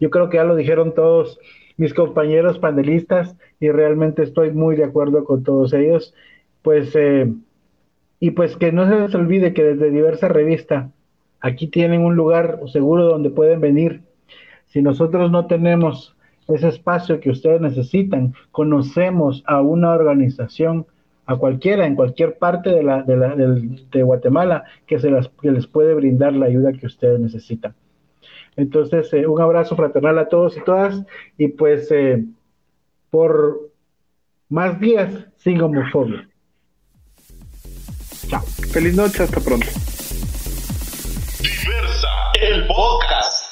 Yo creo que ya lo dijeron todos mis compañeros panelistas y realmente estoy muy de acuerdo con todos ellos. Pues, eh, y pues que no se les olvide que desde diversa revista, aquí tienen un lugar seguro donde pueden venir. Si nosotros no tenemos ese espacio que ustedes necesitan. Conocemos a una organización, a cualquiera, en cualquier parte de, la, de, la, de, Guatemala, que, se las, que les puede brindar la ayuda que ustedes necesitan. Entonces, eh, un abrazo fraternal a todos y todas y pues eh, por más días sin homofobia. Chao. Feliz noche, hasta pronto. Diversa, el podcast.